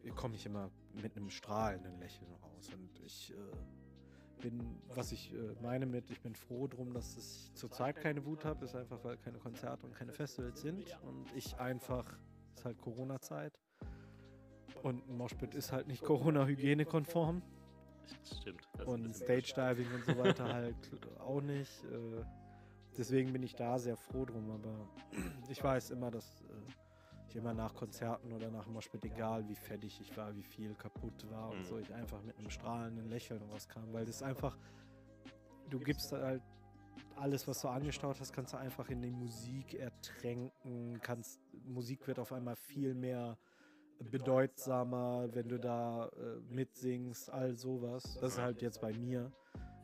äh, komme ich immer mit einem strahlenden Lächeln raus. Und ich äh, bin, was ich äh, meine mit, ich bin froh drum, dass ich zurzeit keine Wut habe, ist einfach, weil keine Konzerte und keine Festivals sind. Und ich einfach, ist halt Corona-Zeit. Und ein Moshpit ist halt nicht Corona-Hygienekonform. Das stimmt. Und Stage-Diving und so weiter halt auch nicht. Äh, deswegen bin ich da sehr froh drum. Aber ich weiß immer, dass äh, ich immer nach Konzerten oder nach Moshpit, egal wie fertig ich war, wie viel kaputt war und Mhm. so, ich einfach mit einem strahlenden Lächeln rauskam, weil das einfach, du gibst halt alles, was du angestaut hast, kannst du einfach in die Musik ertränken, kannst, Musik wird auf einmal viel mehr bedeutsamer, wenn du da äh, mitsingst, all sowas. Das ist halt jetzt bei mir.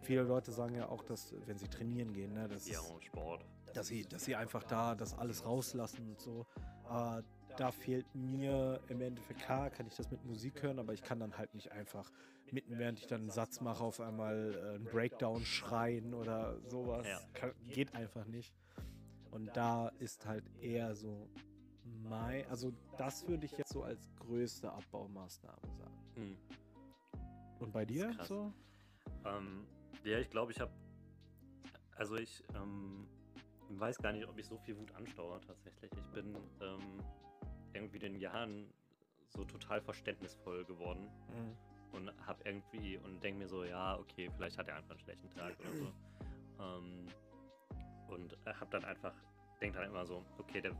Viele Leute sagen ja auch, dass, wenn sie trainieren gehen, ne, das Ja, ist, Sport. dass sie, dass sie einfach da das alles rauslassen und so. Aber da fehlt mir im Endeffekt, klar kann ich das mit Musik hören, aber ich kann dann halt nicht einfach mitten, während ich dann einen Satz mache, auf einmal äh, einen Breakdown schreien oder sowas. Ja. Kann, geht einfach nicht. Und da ist halt eher so mein, also das würde ich jetzt so als größte Abbaumaßnahme sagen. Hm. Und bei dir so? Ähm, ja, ich glaube, ich habe. Also ich ähm, weiß gar nicht, ob ich so viel Wut anstaue tatsächlich. Ich bin ähm, irgendwie den Jahren so total verständnisvoll geworden und habe irgendwie und denke mir so, ja, okay, vielleicht hat er einfach einen schlechten Tag oder so. Ähm, und habe dann einfach, denke dann immer so, okay, der,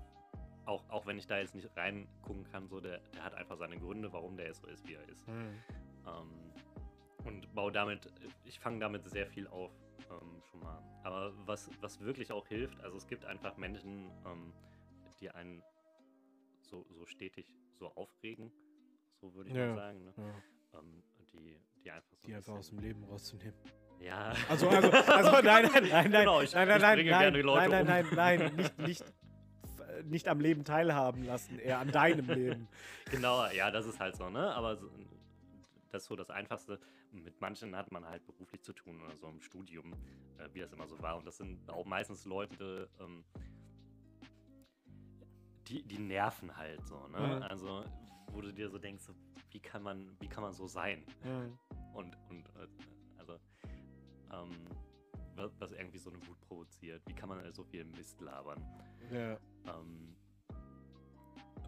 auch, auch wenn ich da jetzt nicht reingucken kann, so, der, der hat einfach seine Gründe, warum der jetzt so ist, wie er ist. Ähm, und baue damit, ich fange damit sehr viel auf, ähm, schon mal. Aber was, was wirklich auch hilft, also es gibt einfach Menschen, ähm, die einen so, so stetig so aufregen, so würde ich Ja. mal sagen, ne? Ja, ähm, die, die einfach so die ein einfach aus dem Leben rauszunehmen. Ja. Also, also, also nein, nein, nein, nein, Genau, ich- nein, nein, nein, bringe nein, gerne die Leute nein, nein, nein, nein, nicht, nicht, nicht am Leben teilhaben lassen, eher an deinem Leben. Genau, ja, das ist halt so, ne? Aber so, das ist so das Einfachste. Mit manchen hat man halt beruflich zu tun oder so im Studium, äh, wie das immer so war. Und das sind auch meistens Leute, ähm, die, die nerven halt so, ne? Mhm. Also, wo du dir so denkst, so, wie kann man, wie kann man so sein? Und, und äh, also, ähm, was, irgendwie so eine Wut provoziert. Wie kann man halt so viel Mist labern? Ja, ähm,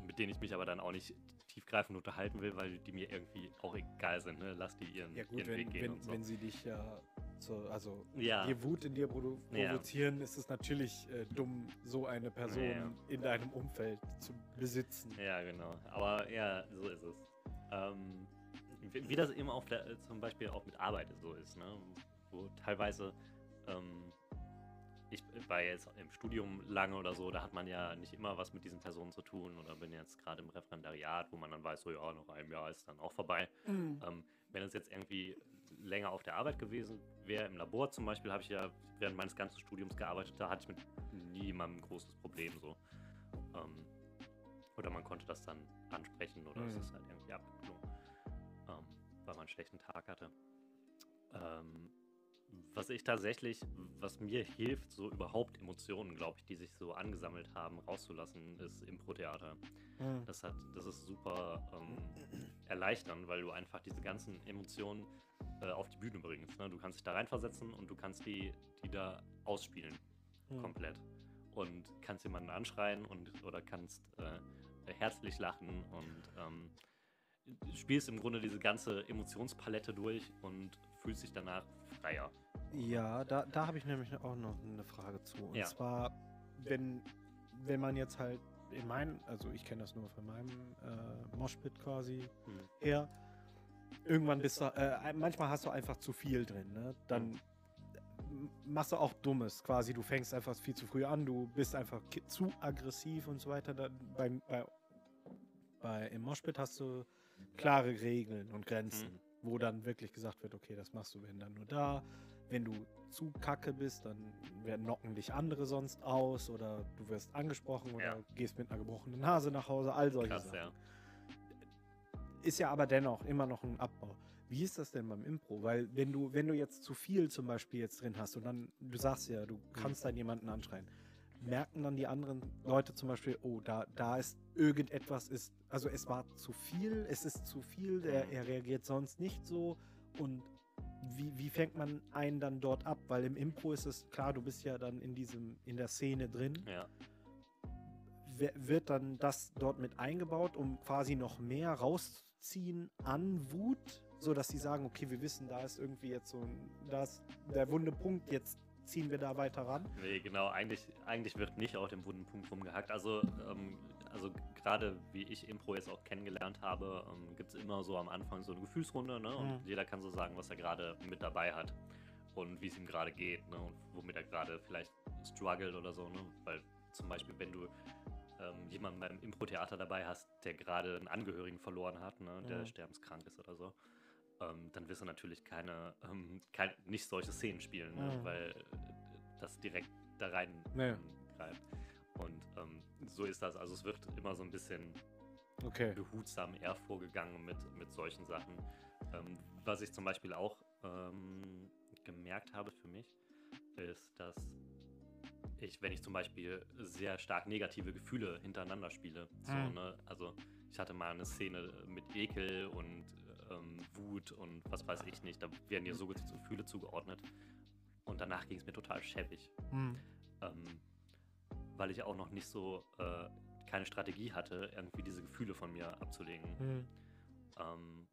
mit denen ich mich aber dann auch nicht tiefgreifend unterhalten will, weil die mir irgendwie auch egal sind. Ne? Lass die ihren, ja gut, ihren Weg wenn, gehen wenn, und so. wenn sie dich ja, so, also ja, die Wut in dir produ Ja. provozieren, ist es natürlich äh, dumm, so eine Person Ja. in deinem Umfeld zu besitzen. ja, genau. Aber ja, so ist es. Ähm, wie, wie das eben auf der, zum Beispiel auch mit Arbeit so ist, ne? wo teilweise ähm, ich war jetzt im Studium lange oder so, da hat man ja nicht immer was mit diesen Personen zu tun oder bin jetzt gerade im Referendariat, wo man dann weiß, so ja, noch ein Jahr ist dann auch vorbei. Ähm, wenn es jetzt irgendwie länger auf der Arbeit gewesen wäre, im Labor zum Beispiel, habe ich ja während meines ganzen Studiums gearbeitet, da hatte ich mit niemandem ein großes Problem so. Ähm, oder man konnte das dann ansprechen oder es Mhm. ist halt irgendwie abgeflogen, ähm, weil man einen schlechten Tag hatte. Ähm, was ich tatsächlich, was mir hilft, so überhaupt Emotionen, glaube ich, die sich so angesammelt haben, rauszulassen, ist Impro-Theater. Mhm. Das hat, das ist super ähm, erleichternd, weil du einfach diese ganzen Emotionen äh, auf die Bühne bringst. Ne? Du kannst dich da reinversetzen und du kannst die, die da ausspielen, Mhm. komplett. Und kannst jemanden anschreien und oder kannst äh, herzlich lachen und ähm, spielst im Grunde diese ganze Emotionspalette durch und fühlst dich danach freier. Ja, da, da habe ich nämlich auch noch eine Frage zu. Und Ja. zwar, wenn, wenn man jetzt halt in meinem, also ich kenne das nur von meinem äh, Moshpit quasi Hm. her, irgendwann bist du, äh, manchmal hast du einfach zu viel drin, ne? Dann m- machst du auch Dummes quasi. Du fängst einfach viel zu früh an, du bist einfach zu aggressiv und so weiter. Dann bei, bei, bei, Im Moshpit hast du klare Regeln und Grenzen, Mhm. Wo dann wirklich gesagt wird, okay, das machst du, wenn dann nur da. Wenn du zu kacke bist, dann werden knocken dich andere sonst aus oder du wirst angesprochen oder Ja. gehst mit einer gebrochenen Nase nach Hause, all solche Krass, Sachen. ja. Ist ja aber dennoch immer noch ein Abbau. Wie ist das denn beim Impro? Weil wenn du, wenn du jetzt zu viel zum Beispiel jetzt drin hast und dann, du sagst ja, du kannst dann jemanden anschreien, merken dann die anderen Leute zum Beispiel, oh, da, da ist irgendetwas ist, also es war zu viel, es ist zu viel, er, er reagiert sonst nicht so und wie, wie fängt man einen dann dort ab? Weil im Impro ist es klar, du bist ja dann in diesem, in der Szene drin ja. wird dann das dort mit eingebaut, um quasi noch mehr rausziehen an Wut, so dass sie sagen, okay, wir wissen, da ist irgendwie jetzt so ein, da ist der wunde Punkt jetzt ziehen wir da weiter ran? Nee, genau. Eigentlich, eigentlich wird nicht auf dem wunden Punkt rumgehackt. Also, ähm, also gerade wie ich Impro jetzt auch kennengelernt habe, ähm, gibt es immer so am Anfang so eine Gefühlsrunde. Ne? Und Mhm. jeder kann so sagen, was er gerade mit dabei hat. Und wie es ihm gerade geht. Ne? Und womit er gerade vielleicht struggelt oder so. Ne? Weil zum Beispiel, wenn du ähm, jemanden beim Impro-Theater dabei hast, der gerade einen Angehörigen verloren hat, ne? der Mhm. sterbenskrank ist oder so, ähm, dann wirst du natürlich keine, ähm, kein, nicht solche Szenen spielen, ne? Weil das direkt da rein Nee. Und ähm, so ist das. Also es wird immer so ein bisschen Okay. behutsam eher vorgegangen mit, mit solchen Sachen. Ähm, was ich zum Beispiel auch ähm, gemerkt habe für mich, ist, dass ich, wenn ich zum Beispiel sehr stark negative Gefühle hintereinander spiele, so, Mhm. ne, also ich hatte mal eine Szene mit Ekel und ähm, Wut und was weiß ich nicht, da werden dir so Gefühle zugeordnet. Und danach ging es mir total schäbig Hm. ähm, weil ich auch noch nicht so äh, keine Strategie hatte, irgendwie diese Gefühle von mir abzulegen. Hm. Ähm,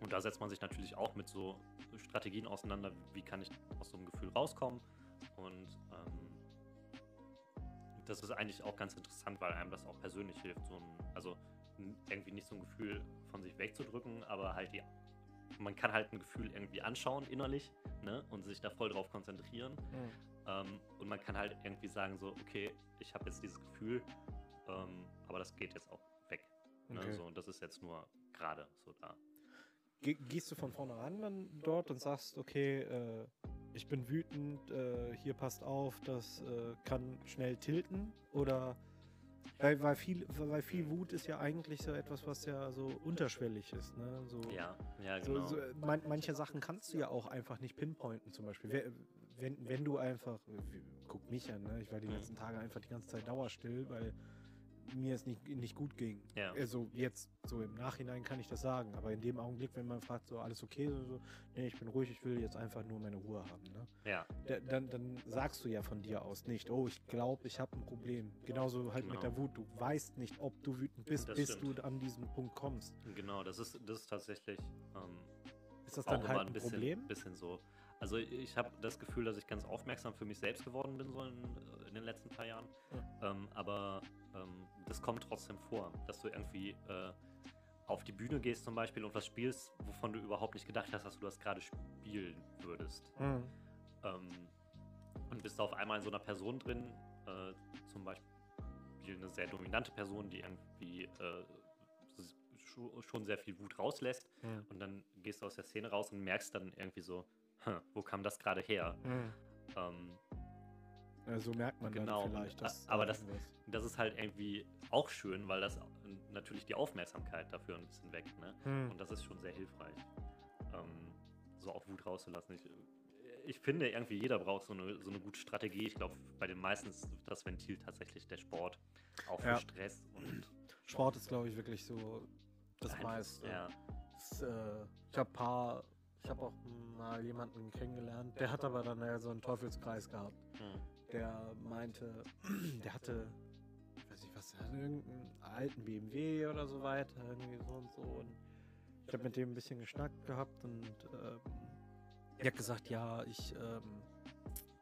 und da setzt man sich natürlich auch mit so Strategien auseinander, wie kann ich aus so einem Gefühl rauskommen. Und ähm, das ist eigentlich auch ganz interessant, weil einem das auch persönlich hilft, so ein, also irgendwie nicht so ein Gefühl von sich wegzudrücken, aber halt die, man kann halt ein Gefühl irgendwie anschauen innerlich ne, und sich da voll drauf konzentrieren. Hm. Ähm, und man kann halt irgendwie sagen, so, okay, ich habe jetzt dieses Gefühl, ähm, aber das geht jetzt auch weg. Ne? Okay. So, und das ist jetzt nur gerade so da. Ge gehst du von vornherein dann dort und sagst, okay, äh, ich bin wütend, äh, hier passt auf, das äh, kann schnell tilten? Oder weil, weil, viel, weil viel Wut ist ja eigentlich so etwas, was ja so unterschwellig ist. Ne? So, Ja, ja, so, genau. so, äh, man, manche Sachen kannst du ja auch einfach nicht pinpointen, zum Beispiel. Wenn, wenn du einfach, guck mich an, ne? ich war die Mhm. letzten Tage einfach die ganze Zeit dauerstill, weil mir es nicht, nicht gut ging. Ja. Also jetzt so im Nachhinein kann ich das sagen, aber in dem Augenblick, wenn man fragt, so alles okay, so, so nee, ich bin ruhig, ich will jetzt einfach nur meine Ruhe haben. Ne? ja, Da, dann, dann sagst du ja von dir aus nicht, oh, ich glaube, ich habe ein Problem. Genauso halt mit Genau. der Wut. Du weißt nicht, ob du wütend bist, Das bis stimmt. du an diesen Punkt kommst. genau. Das ist, das ist tatsächlich ähm, Ist das dann halt ein ein bisschen, Problem? bisschen so. Also ich habe das Gefühl, dass ich ganz aufmerksam für mich selbst geworden bin, so in, in den letzten paar Jahren. Ähm, aber ähm, das kommt trotzdem vor, dass du irgendwie äh, auf die Bühne gehst zum Beispiel und was spielst, wovon du überhaupt nicht gedacht hast, dass du das gerade spielen würdest. Mhm. Ähm, und bist auf einmal in so einer Person drin, äh, zum Beispiel eine sehr dominante Person, die irgendwie äh, schon sehr viel Wut rauslässt. Mhm. Und dann gehst du aus der Szene raus und merkst dann irgendwie so, "Hm, wo kam das gerade her? Mhm. Ähm, Ja, so merkt man Genau, dann vielleicht, dass aber da das- das ist halt irgendwie auch schön, weil das natürlich die Aufmerksamkeit dafür ein bisschen weckt. Ne? Mhm. Und das ist schon sehr hilfreich, ähm, so auch Wut rauszulassen. Ich, ich finde, irgendwie jeder braucht so eine, so eine gute Strategie. Ich glaube, bei den meisten ist das Ventil tatsächlich der Sport. Auch für Ja. Stress und Sport ist, glaube ich, wirklich so das meiste. Ja. Es, äh, ich habe paar, ich habe auch mal jemanden kennengelernt, der hat aber dann ja so einen Teufelskreis gehabt. Hm. Der meinte, der hatte, ich weiß nicht was, irgendeinen alten BMW oder so weiter, irgendwie so und so. Und ich habe mit dem ein bisschen geschnackt gehabt und ähm, er hat gesagt, ja, ich, ähm,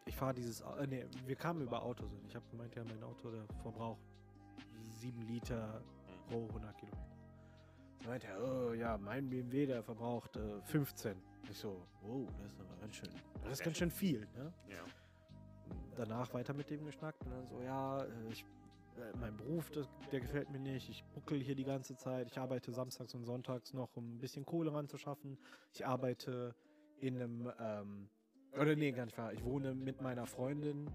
ich fahre dieses, äh, nee, wir kamen über Autos und ich habe gemeint, ja, mein Auto, der verbraucht 7 Liter pro 100 Kilometer. Da meinte er, oh, ja, mein BMW, der verbraucht äh, 15. Ich so, wow, das ist aber ganz schön, das ist ganz schön viel, ne? Ja. danach weiter mit dem geschnackt und dann so, ja, äh, ich, äh, mein Beruf, das, der gefällt mir nicht. Ich buckel hier die ganze Zeit. Ich arbeite samstags und sonntags noch, um ein bisschen Kohle ranzuschaffen. Ich arbeite in einem, ähm, oder nee, gar nicht wahr. Ich wohne mit meiner Freundin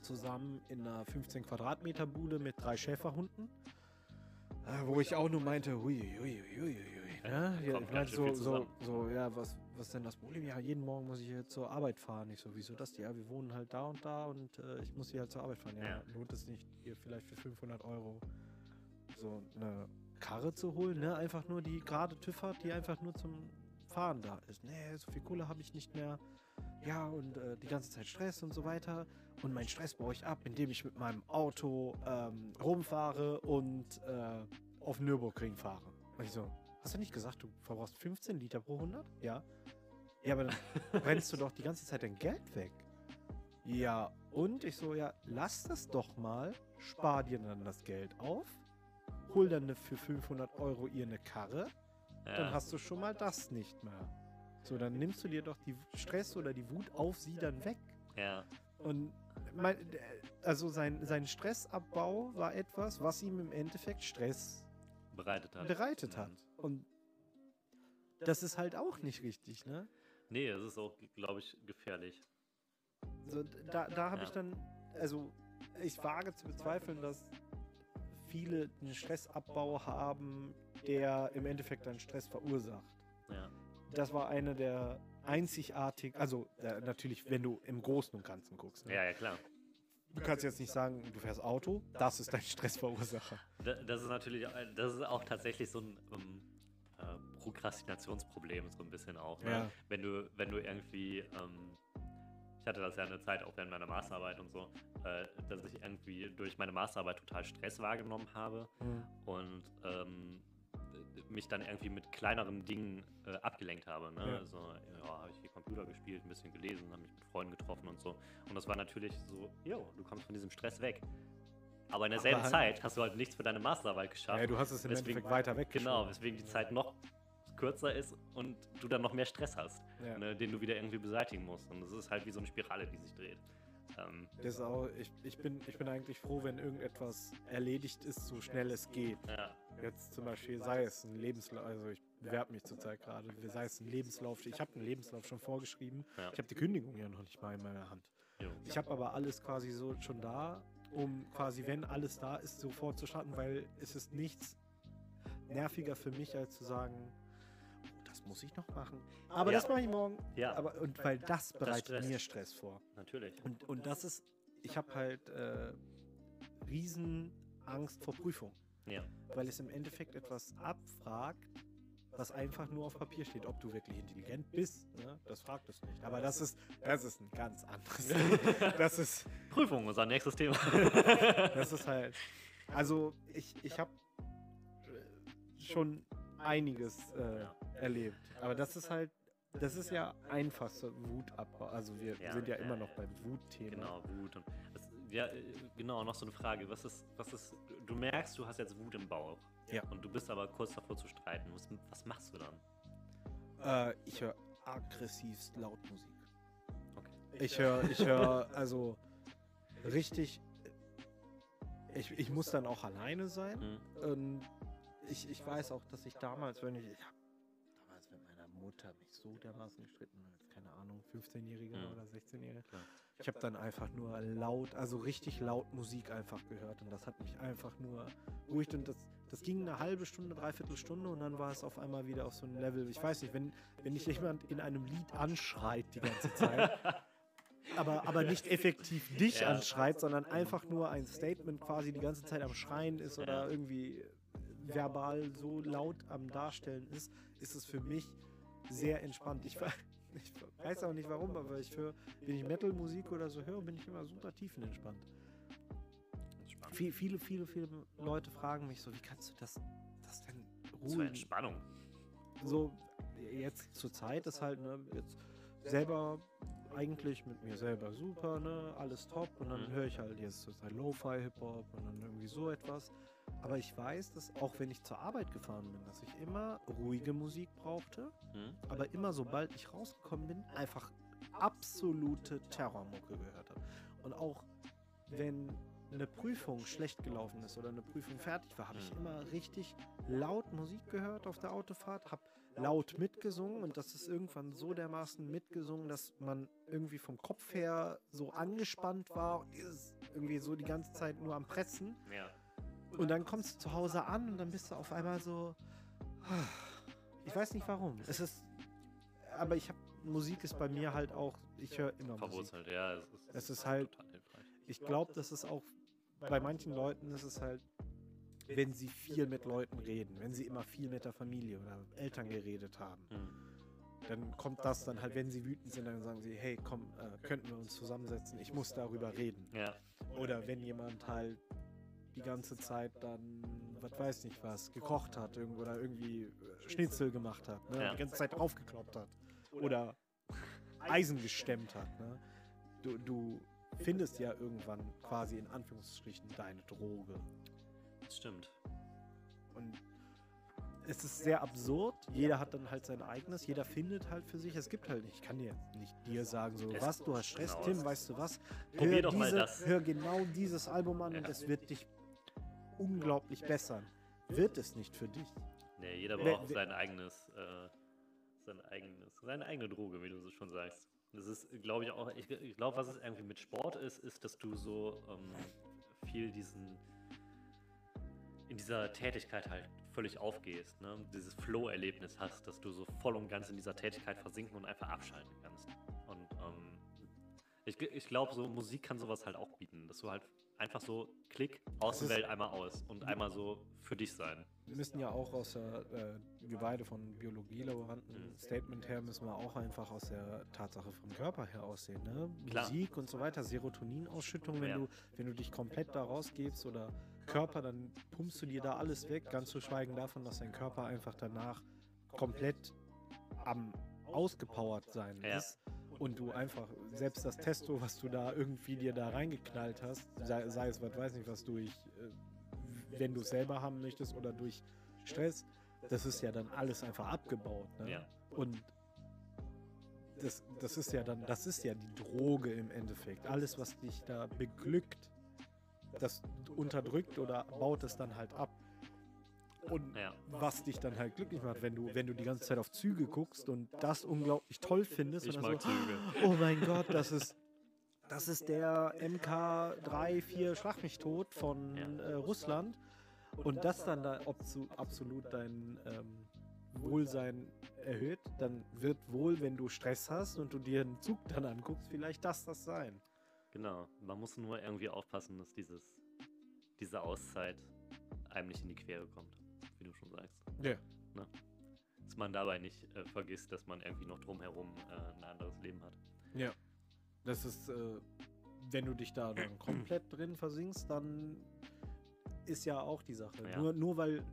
zusammen in einer 15 Quadratmeter Bude mit drei Schäferhunden. Äh, wo ich auch nur meinte, hui, hui, hui, hui, hui. Da Ja, kommt ich meinte schön so, so, so, ja, was, was ist denn das Problem? Ja, jeden Morgen muss ich hier zur Arbeit fahren. Ich so, wieso das? Ja, wir wohnen halt da und da und äh, ich muss hier halt zur Arbeit fahren. Ja, Ja. lohnt es nicht, hier vielleicht für 500 Euro so eine Karre zu holen, ne? Einfach nur, die gerade TÜV hat, die einfach nur zum Fahren da ist. Nee, so viel Kohle habe ich nicht mehr. Ja, und äh, die ganze Zeit Stress und so weiter. Und mein Stress baue ich ab, indem ich mit meinem Auto ähm, rumfahre und äh, auf Nürburgring fahre. Und ich so, hast du nicht gesagt, du verbrauchst 15 Liter pro 100? Ja. Ja, aber dann brennst du doch die ganze Zeit dein Geld weg. ja, und ich so, ja, lass das doch mal, spar dir dann das Geld auf, hol dann ne- für 500 Euro ihr eine Karre, dann Ja. hast du schon mal das nicht mehr. So, dann nimmst du dir doch die Stress oder die Wut auf sie dann weg. ja. Und mein, also sein, sein Stressabbau war etwas, was ihm im Endeffekt Stress bereitet hat. bereitet hat. Mhm. Und das ist halt auch nicht richtig, ne? Nee, es ist auch, glaube ich, gefährlich. So, da da habe Ja. ich dann, also ich wage zu bezweifeln, dass viele einen Stressabbau haben, der im Endeffekt dann Stress verursacht. Ja. Das war eine der einzigartigen, also äh, natürlich, wenn du im Großen und Ganzen guckst. Ne? ja, ja, klar. Du kannst jetzt nicht sagen, du fährst Auto, das ist dein Stressverursacher. Da- Das ist natürlich, äh, das ist auch tatsächlich so ein ähm, äh, Prokrastinationsproblem, so ein bisschen auch. Ne? Ja. Wenn du, wenn du irgendwie, ähm, ich hatte das ja eine Zeit auch während meiner Masterarbeit und so, äh, dass ich irgendwie durch meine Masterarbeit total Stress wahrgenommen habe und ähm, mich dann irgendwie mit kleineren Dingen äh, abgelenkt habe. Ne? Ja. Also, ja, habe ich hier Computer gespielt, ein bisschen gelesen, habe mich mit Freunden getroffen und so. Und das war natürlich so, jo, du kommst von diesem Stress weg. Aber in derselben halt- Zeit hast du halt nichts für deine Masterarbeit geschafft. Ja, du hast es im Deswegen- Endeffekt weiter weg. Genau, weswegen die Zeit noch kürzer ist und du dann noch mehr Stress hast, Ja. ne, den du wieder irgendwie beseitigen musst. Und das ist halt wie so eine Spirale, die sich dreht. Ähm, Das auch, ich, ich, bin, ich bin eigentlich froh, wenn irgendetwas erledigt ist, so schnell es geht. ja, Jetzt zum Beispiel, sei es ein Lebenslauf, also ich bewerbe mich zurzeit gerade, sei es ein Lebenslauf, ich habe einen Lebenslauf schon vorgeschrieben, Ja. ich habe die Kündigung ja noch nicht mal in meiner Hand. jo. Ich habe aber alles quasi so schon da, um quasi, wenn alles da ist, sofort zu starten, weil es ist nichts nerviger für mich, als zu sagen, oh, das muss ich noch machen. Aber Ja. das mache ich morgen. Ja. Aber, und weil das bereitet stresst. mir Stress vor. natürlich. Und, und das ist, ich habe halt äh, riesen Angst vor Prüfung, Ja, weil es im Endeffekt etwas abfragt, was einfach nur auf Papier steht. Ob du wirklich intelligent bist, ne? das fragt es nicht. Aber das ist, das ist ein ganz anderes. das ist, Prüfung, unser nächstes Thema. das ist halt, also ich, ich habe schon einiges äh, Ja. erlebt. Aber das ist halt, das ist ja einfachste Wutabbau. Also wir Ja, sind ja immer noch beim Wutthema. genau, Wut. Ja, äh, genau, noch so eine Frage. Was ist, was ist, du merkst, du hast jetzt Wut im Bauch. Ja. Und du bist aber kurz davor zu streiten. Was, was machst du dann? Äh, ich höre aggressivst laut Musik. Okay. Ich höre, ich höre, also richtig. Ich, ich muss dann auch alleine sein. Hm? Und ich, ich weiß auch, dass ich damals, wenn ich. Ich damals mit meiner Mutter mich so dermaßen gestritten, als keine Ahnung, 15-Jähriger Mhm. oder 16-Jähriger. Klar. Ich habe dann einfach nur laut, also richtig laut Musik einfach gehört und das hat mich einfach nur beruhigt und das, das ging eine halbe Stunde, dreiviertel Stunde und dann war es auf einmal wieder auf so einem Level. Ich weiß nicht, wenn, wenn dich jemand in einem Lied anschreit die ganze Zeit, aber, aber nicht effektiv dich Ja. anschreit, sondern einfach nur ein Statement quasi die ganze Zeit am Schreien ist oder Ja. irgendwie verbal so laut am Darstellen ist, ist es für mich sehr entspannt. Ich, we- ich weiß auch nicht warum, aber ich höre, wenn ich Metal-Musik oder so höre, bin ich immer super tiefenentspannt. Viel, viele, viele, viele Leute fragen mich so, wie kannst du das, das denn Zur ruhen? Entspannung. so jetzt zur Zeit ist halt ne, jetzt selber eigentlich mit mir selber super, ne, alles top und dann Mhm. höre ich halt jetzt zur Zeit Lo-Fi Hip Hop und dann irgendwie so etwas. Aber ich weiß, dass auch wenn ich zur Arbeit gefahren bin, dass ich immer ruhige Musik brauchte, Hm? aber immer sobald ich rausgekommen bin, einfach absolute Terrormucke gehört habe. Und auch wenn eine Prüfung schlecht gelaufen ist oder eine Prüfung fertig war, habe ich Mhm. immer richtig laut Musik gehört auf der Autofahrt, habe laut mitgesungen und das ist irgendwann so dermaßen mitgesungen, dass man irgendwie vom Kopf her so angespannt war und irgendwie so die ganze Zeit nur am Pressen. Ja. Und dann kommst du zu Hause an und dann bist du auf einmal so. Ich weiß nicht warum. Es ist. Aber ich habe. Musik ist bei mir halt auch. Ich höre immer Musik. Verwurzelt, ja. Es ist, Es ist halt-. Ich glaube, das ist auch. Bei manchen Leuten ist es halt. Wenn sie viel mit Leuten reden, wenn sie immer viel mit der Familie oder Eltern geredet haben, Hm. dann kommt das dann halt, wenn sie wütend sind, dann sagen sie, hey, komm, äh, könnten wir uns zusammensetzen, ich muss darüber reden. Ja. Oder wenn jemand halt die ganze Zeit dann, was weiß nicht was, gekocht hat irgendwo oder irgendwie äh, Schnitzel gemacht hat, ne? Ja. die ganze Zeit draufgekloppt hat. Oder Eisen gestemmt hat. Ne? Du, du, findest ja irgendwann quasi in Anführungsstrichen deine Droge. Das stimmt. Und es ist sehr absurd. Jeder hat dann halt sein eigenes. Jeder findet halt für sich. Es gibt halt nicht. Ich kann dir nicht dir sagen, so Es- was, du hast Stress, genau, Tim, weißt du was? Probier doch mal das. Hör genau dieses Album an und Ja. es wird dich unglaublich bessern. Wird es nicht für dich. Nee, jeder braucht wer- sein eigenes, äh, sein eigenes, seine eigene Droge, wie du so schon sagst. Das ist, glaube ich, auch, ich, ich glaube, was es irgendwie mit Sport ist, ist, dass du so ähm, viel diesen, in dieser Tätigkeit halt völlig aufgehst, ne? Dieses Flow-Erlebnis hast, dass du so voll und ganz in dieser Tätigkeit versinken und einfach abschalten kannst. Und ähm, ich, ich glaube, so Musik kann sowas halt auch bieten, dass du halt einfach so Klick, Außenwelt einmal aus und einmal so für dich sein. Wir müssen ja auch aus der, äh, wir beide von Biologielaboranten, Mhm. Statement her, müssen wir auch einfach aus der Tatsache vom Körper her aussehen. Ne? Klar. Musik und so weiter, Serotoninausschüttung, wenn, Ja. du, wenn du dich komplett da rausgibst oder Körper, dann pumpst du dir da alles weg, ganz zu schweigen davon, dass dein Körper einfach danach komplett am ausgepowert sein Ja. ist. Und du einfach, selbst das Testo, was du da irgendwie dir da reingeknallt hast, sei, sei es, was weiß nicht, was durch, äh, wenn du es selber haben möchtest oder durch Stress, das ist ja dann alles einfach abgebaut. Ne? Ja. Und das, das ist ja dann, das ist ja die Droge im Endeffekt. Alles, was dich da beglückt, das unterdrückt oder baut es dann halt ab. Und Ja. was dich dann halt glücklich macht, wenn du, wenn du die ganze Zeit auf Züge guckst und das unglaublich toll findest. Ich und mag so, Züge. oh mein Gott, das ist, das ist der MK34 Schlag mich tot von Ja. äh, Russland. Und das dann da absolut dein ähm, Wohlsein erhöht, dann wird wohl, wenn du Stress hast und du dir einen Zug dann anguckst, vielleicht das das sein. Genau. Man muss nur irgendwie aufpassen, dass dieses, diese Auszeit einem nicht in die Quere kommt, wie du schon sagst. Ja. Dass man dabei nicht äh, vergisst, dass man irgendwie noch drumherum äh, ein anderes Leben hat. Ja. Das ist, äh, wenn du dich da dann komplett drin versinkst, dann ist ja auch die Sache. Ja. Nur, nur weil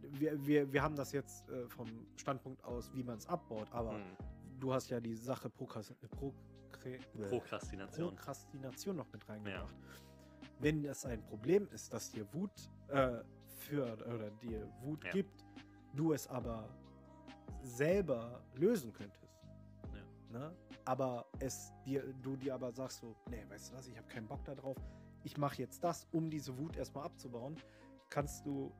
wir, wir, wir haben das jetzt äh, vom Standpunkt aus, wie man es abbaut, aber Hm. du hast ja die Sache Prokras Prokre Prokrastination. Prokrastination noch mit reingebracht. Wenn das ein Problem ist, dass dir Wut führt oder dir Wut Ja. gibt, du es aber selber lösen könntest. Ja. Ne? Aber es dir, du dir aber sagst so, nee, weißt du was, ich habe keinen Bock darauf, ich mache jetzt das, um diese Wut erstmal abzubauen, kannst du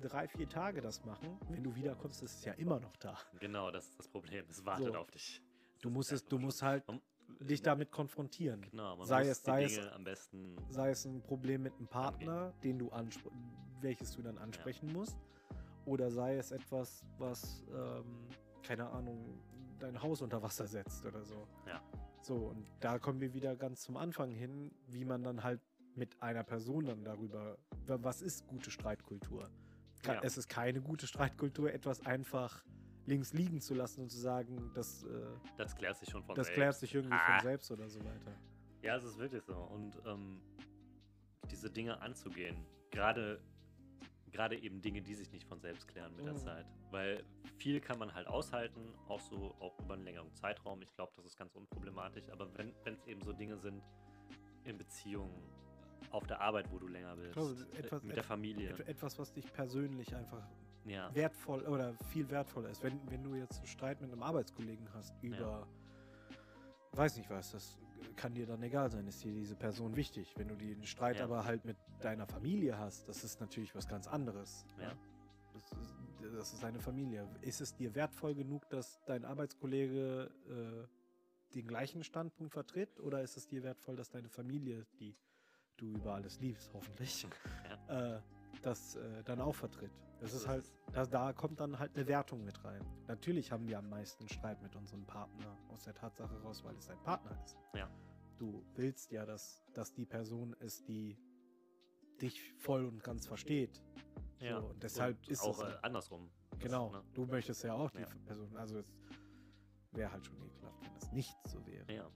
drei, vier Tage das machen. Wenn du wiederkommst, ist es ja immer noch da. Genau, das ist das Problem. Es wartet So. auf dich. Du musst es, du musst halt Man- dich damit konfrontieren. Genau, sei es- sei es- am besten. sei es ein Problem mit einem Partner, den du anspr welches du dann ansprechen musst, oder sei es etwas, was, ähm, keine Ahnung, dein Haus unter Wasser setzt oder so. Ja. So, und da kommen wir wieder ganz zum Anfang hin, wie man dann halt mit einer Person dann darüber, wa- was ist gute Streitkultur? Ja. Es ist keine gute Streitkultur, etwas einfach links liegen zu lassen und zu sagen, das, äh, Das klärt sich schon von das selbst. klärt sich irgendwie Ah. von selbst oder so weiter. Ja, es ist wirklich so. Und ähm, diese Dinge anzugehen, gerade gerade eben Dinge, die sich nicht von selbst klären mit der Mhm. Zeit. Weil viel kann man halt aushalten, auch so auch über einen längeren Zeitraum. Ich glaube, das ist ganz unproblematisch. Aber wenn es eben so Dinge sind in Beziehungen, auf der Arbeit, wo du länger bist, glaube, äh, etwas- mit der Familie. Et etwas, was dich persönlich einfach Ja, wertvoll oder viel wertvoller ist. Wenn, wenn du jetzt einen Streit mit einem Arbeitskollegen hast über, weiß nicht was, das kann dir dann egal sein, ist dir diese Person wichtig. Wenn du den Streit Ja. aber halt mit deiner Familie hast, das ist natürlich was ganz anderes. Ja. Das, ist, das ist deine Familie. Ist es dir wertvoll genug, dass dein Arbeitskollege äh, den gleichen Standpunkt vertritt oder ist es dir wertvoll, dass deine Familie, die du über alles liebst, hoffentlich, äh, das äh, dann auch vertritt. Das So ist halt, es. da, kommt dann halt eine Wertung mit rein. Natürlich haben wir am meisten Streit mit unserem Partner aus der Tatsache raus, weil es dein Partner ist. Ja. Du willst ja, dass, dass die Person ist, die dich voll und ganz versteht. ja. und deshalb Und ist auch es- äh, andersrum. Das, Genau. ne? Du möchtest ja auch die Ja. Person. Also es wäre halt schon ekelhaft, wenn das nicht so wäre. Ja.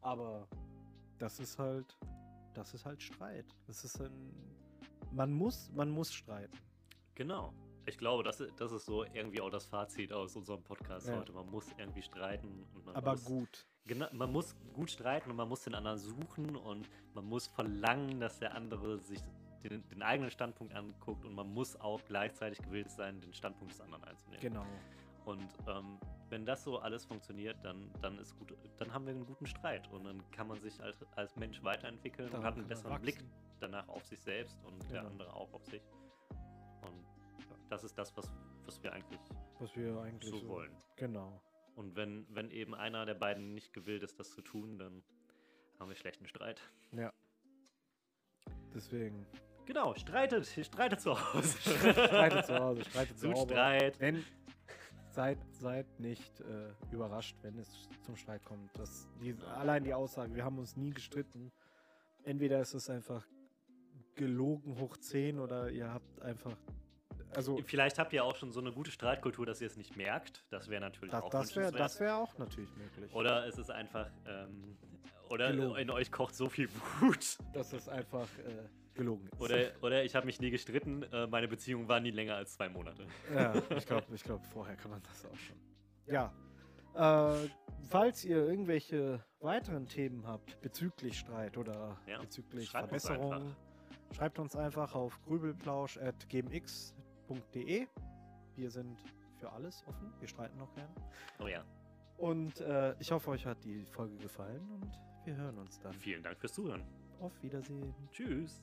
Aber das ist halt, das ist halt Streit. Das ist ein, man muss, man muss streiten. Genau. Ich glaube, das, das ist so irgendwie auch das Fazit aus unserem Podcast Ja. heute. Man muss irgendwie streiten und man Aber muss gut. genau, man muss gut streiten und man muss den anderen suchen und man muss verlangen, dass der andere sich den, den eigenen Standpunkt anguckt und man muss auch gleichzeitig gewillt sein, den Standpunkt des anderen einzunehmen. Genau. Und ähm, wenn das so alles funktioniert, dann, dann ist gut, dann haben wir einen guten Streit und dann kann man sich als, als Mensch weiterentwickeln Daran und hat einen besseren Blick danach auf sich selbst und der Genau. andere auch auf sich. Das ist das, was, was wir eigentlich Was wir eigentlich so so wollen. Genau. Und wenn, wenn eben einer der beiden nicht gewillt ist, das zu tun, dann haben wir schlechten Streit. Ja. Deswegen. Genau, streitet, streitet zu Hause. Streitet zu Hause, streitet zu Hause. Streit. Wenn, seid, seid nicht äh, überrascht, wenn es zum Streit kommt. Das, die, allein die Aussage, wir haben uns nie gestritten. Entweder ist es einfach gelogen hoch 10 oder ihr habt einfach. Also, Vielleicht habt ihr auch schon so eine gute Streitkultur, dass ihr es nicht merkt. Das wäre natürlich das, auch das wär auch natürlich möglich. Oder es ist einfach, ähm, oder Gelogen. in euch kocht so viel Wut. dass es einfach äh, gelogen ist. Oder, oder ich habe mich nie gestritten, äh, meine Beziehung war nie länger als zwei Monate. Ja, ich glaube, ich glaub, vorher kann man das auch schon. Ja. Äh, falls ihr irgendwelche weiteren Themen habt bezüglich Streit oder Ja, bezüglich Verbesserungen, schreibt uns einfach auf grübelplausch.gmx.de. Wir sind für alles offen. Wir streiten noch gern. Oh ja, Und äh, ich hoffe, euch hat die Folge gefallen und wir hören uns dann. vielen Dank fürs Zuhören. Auf Wiedersehen. Tschüss.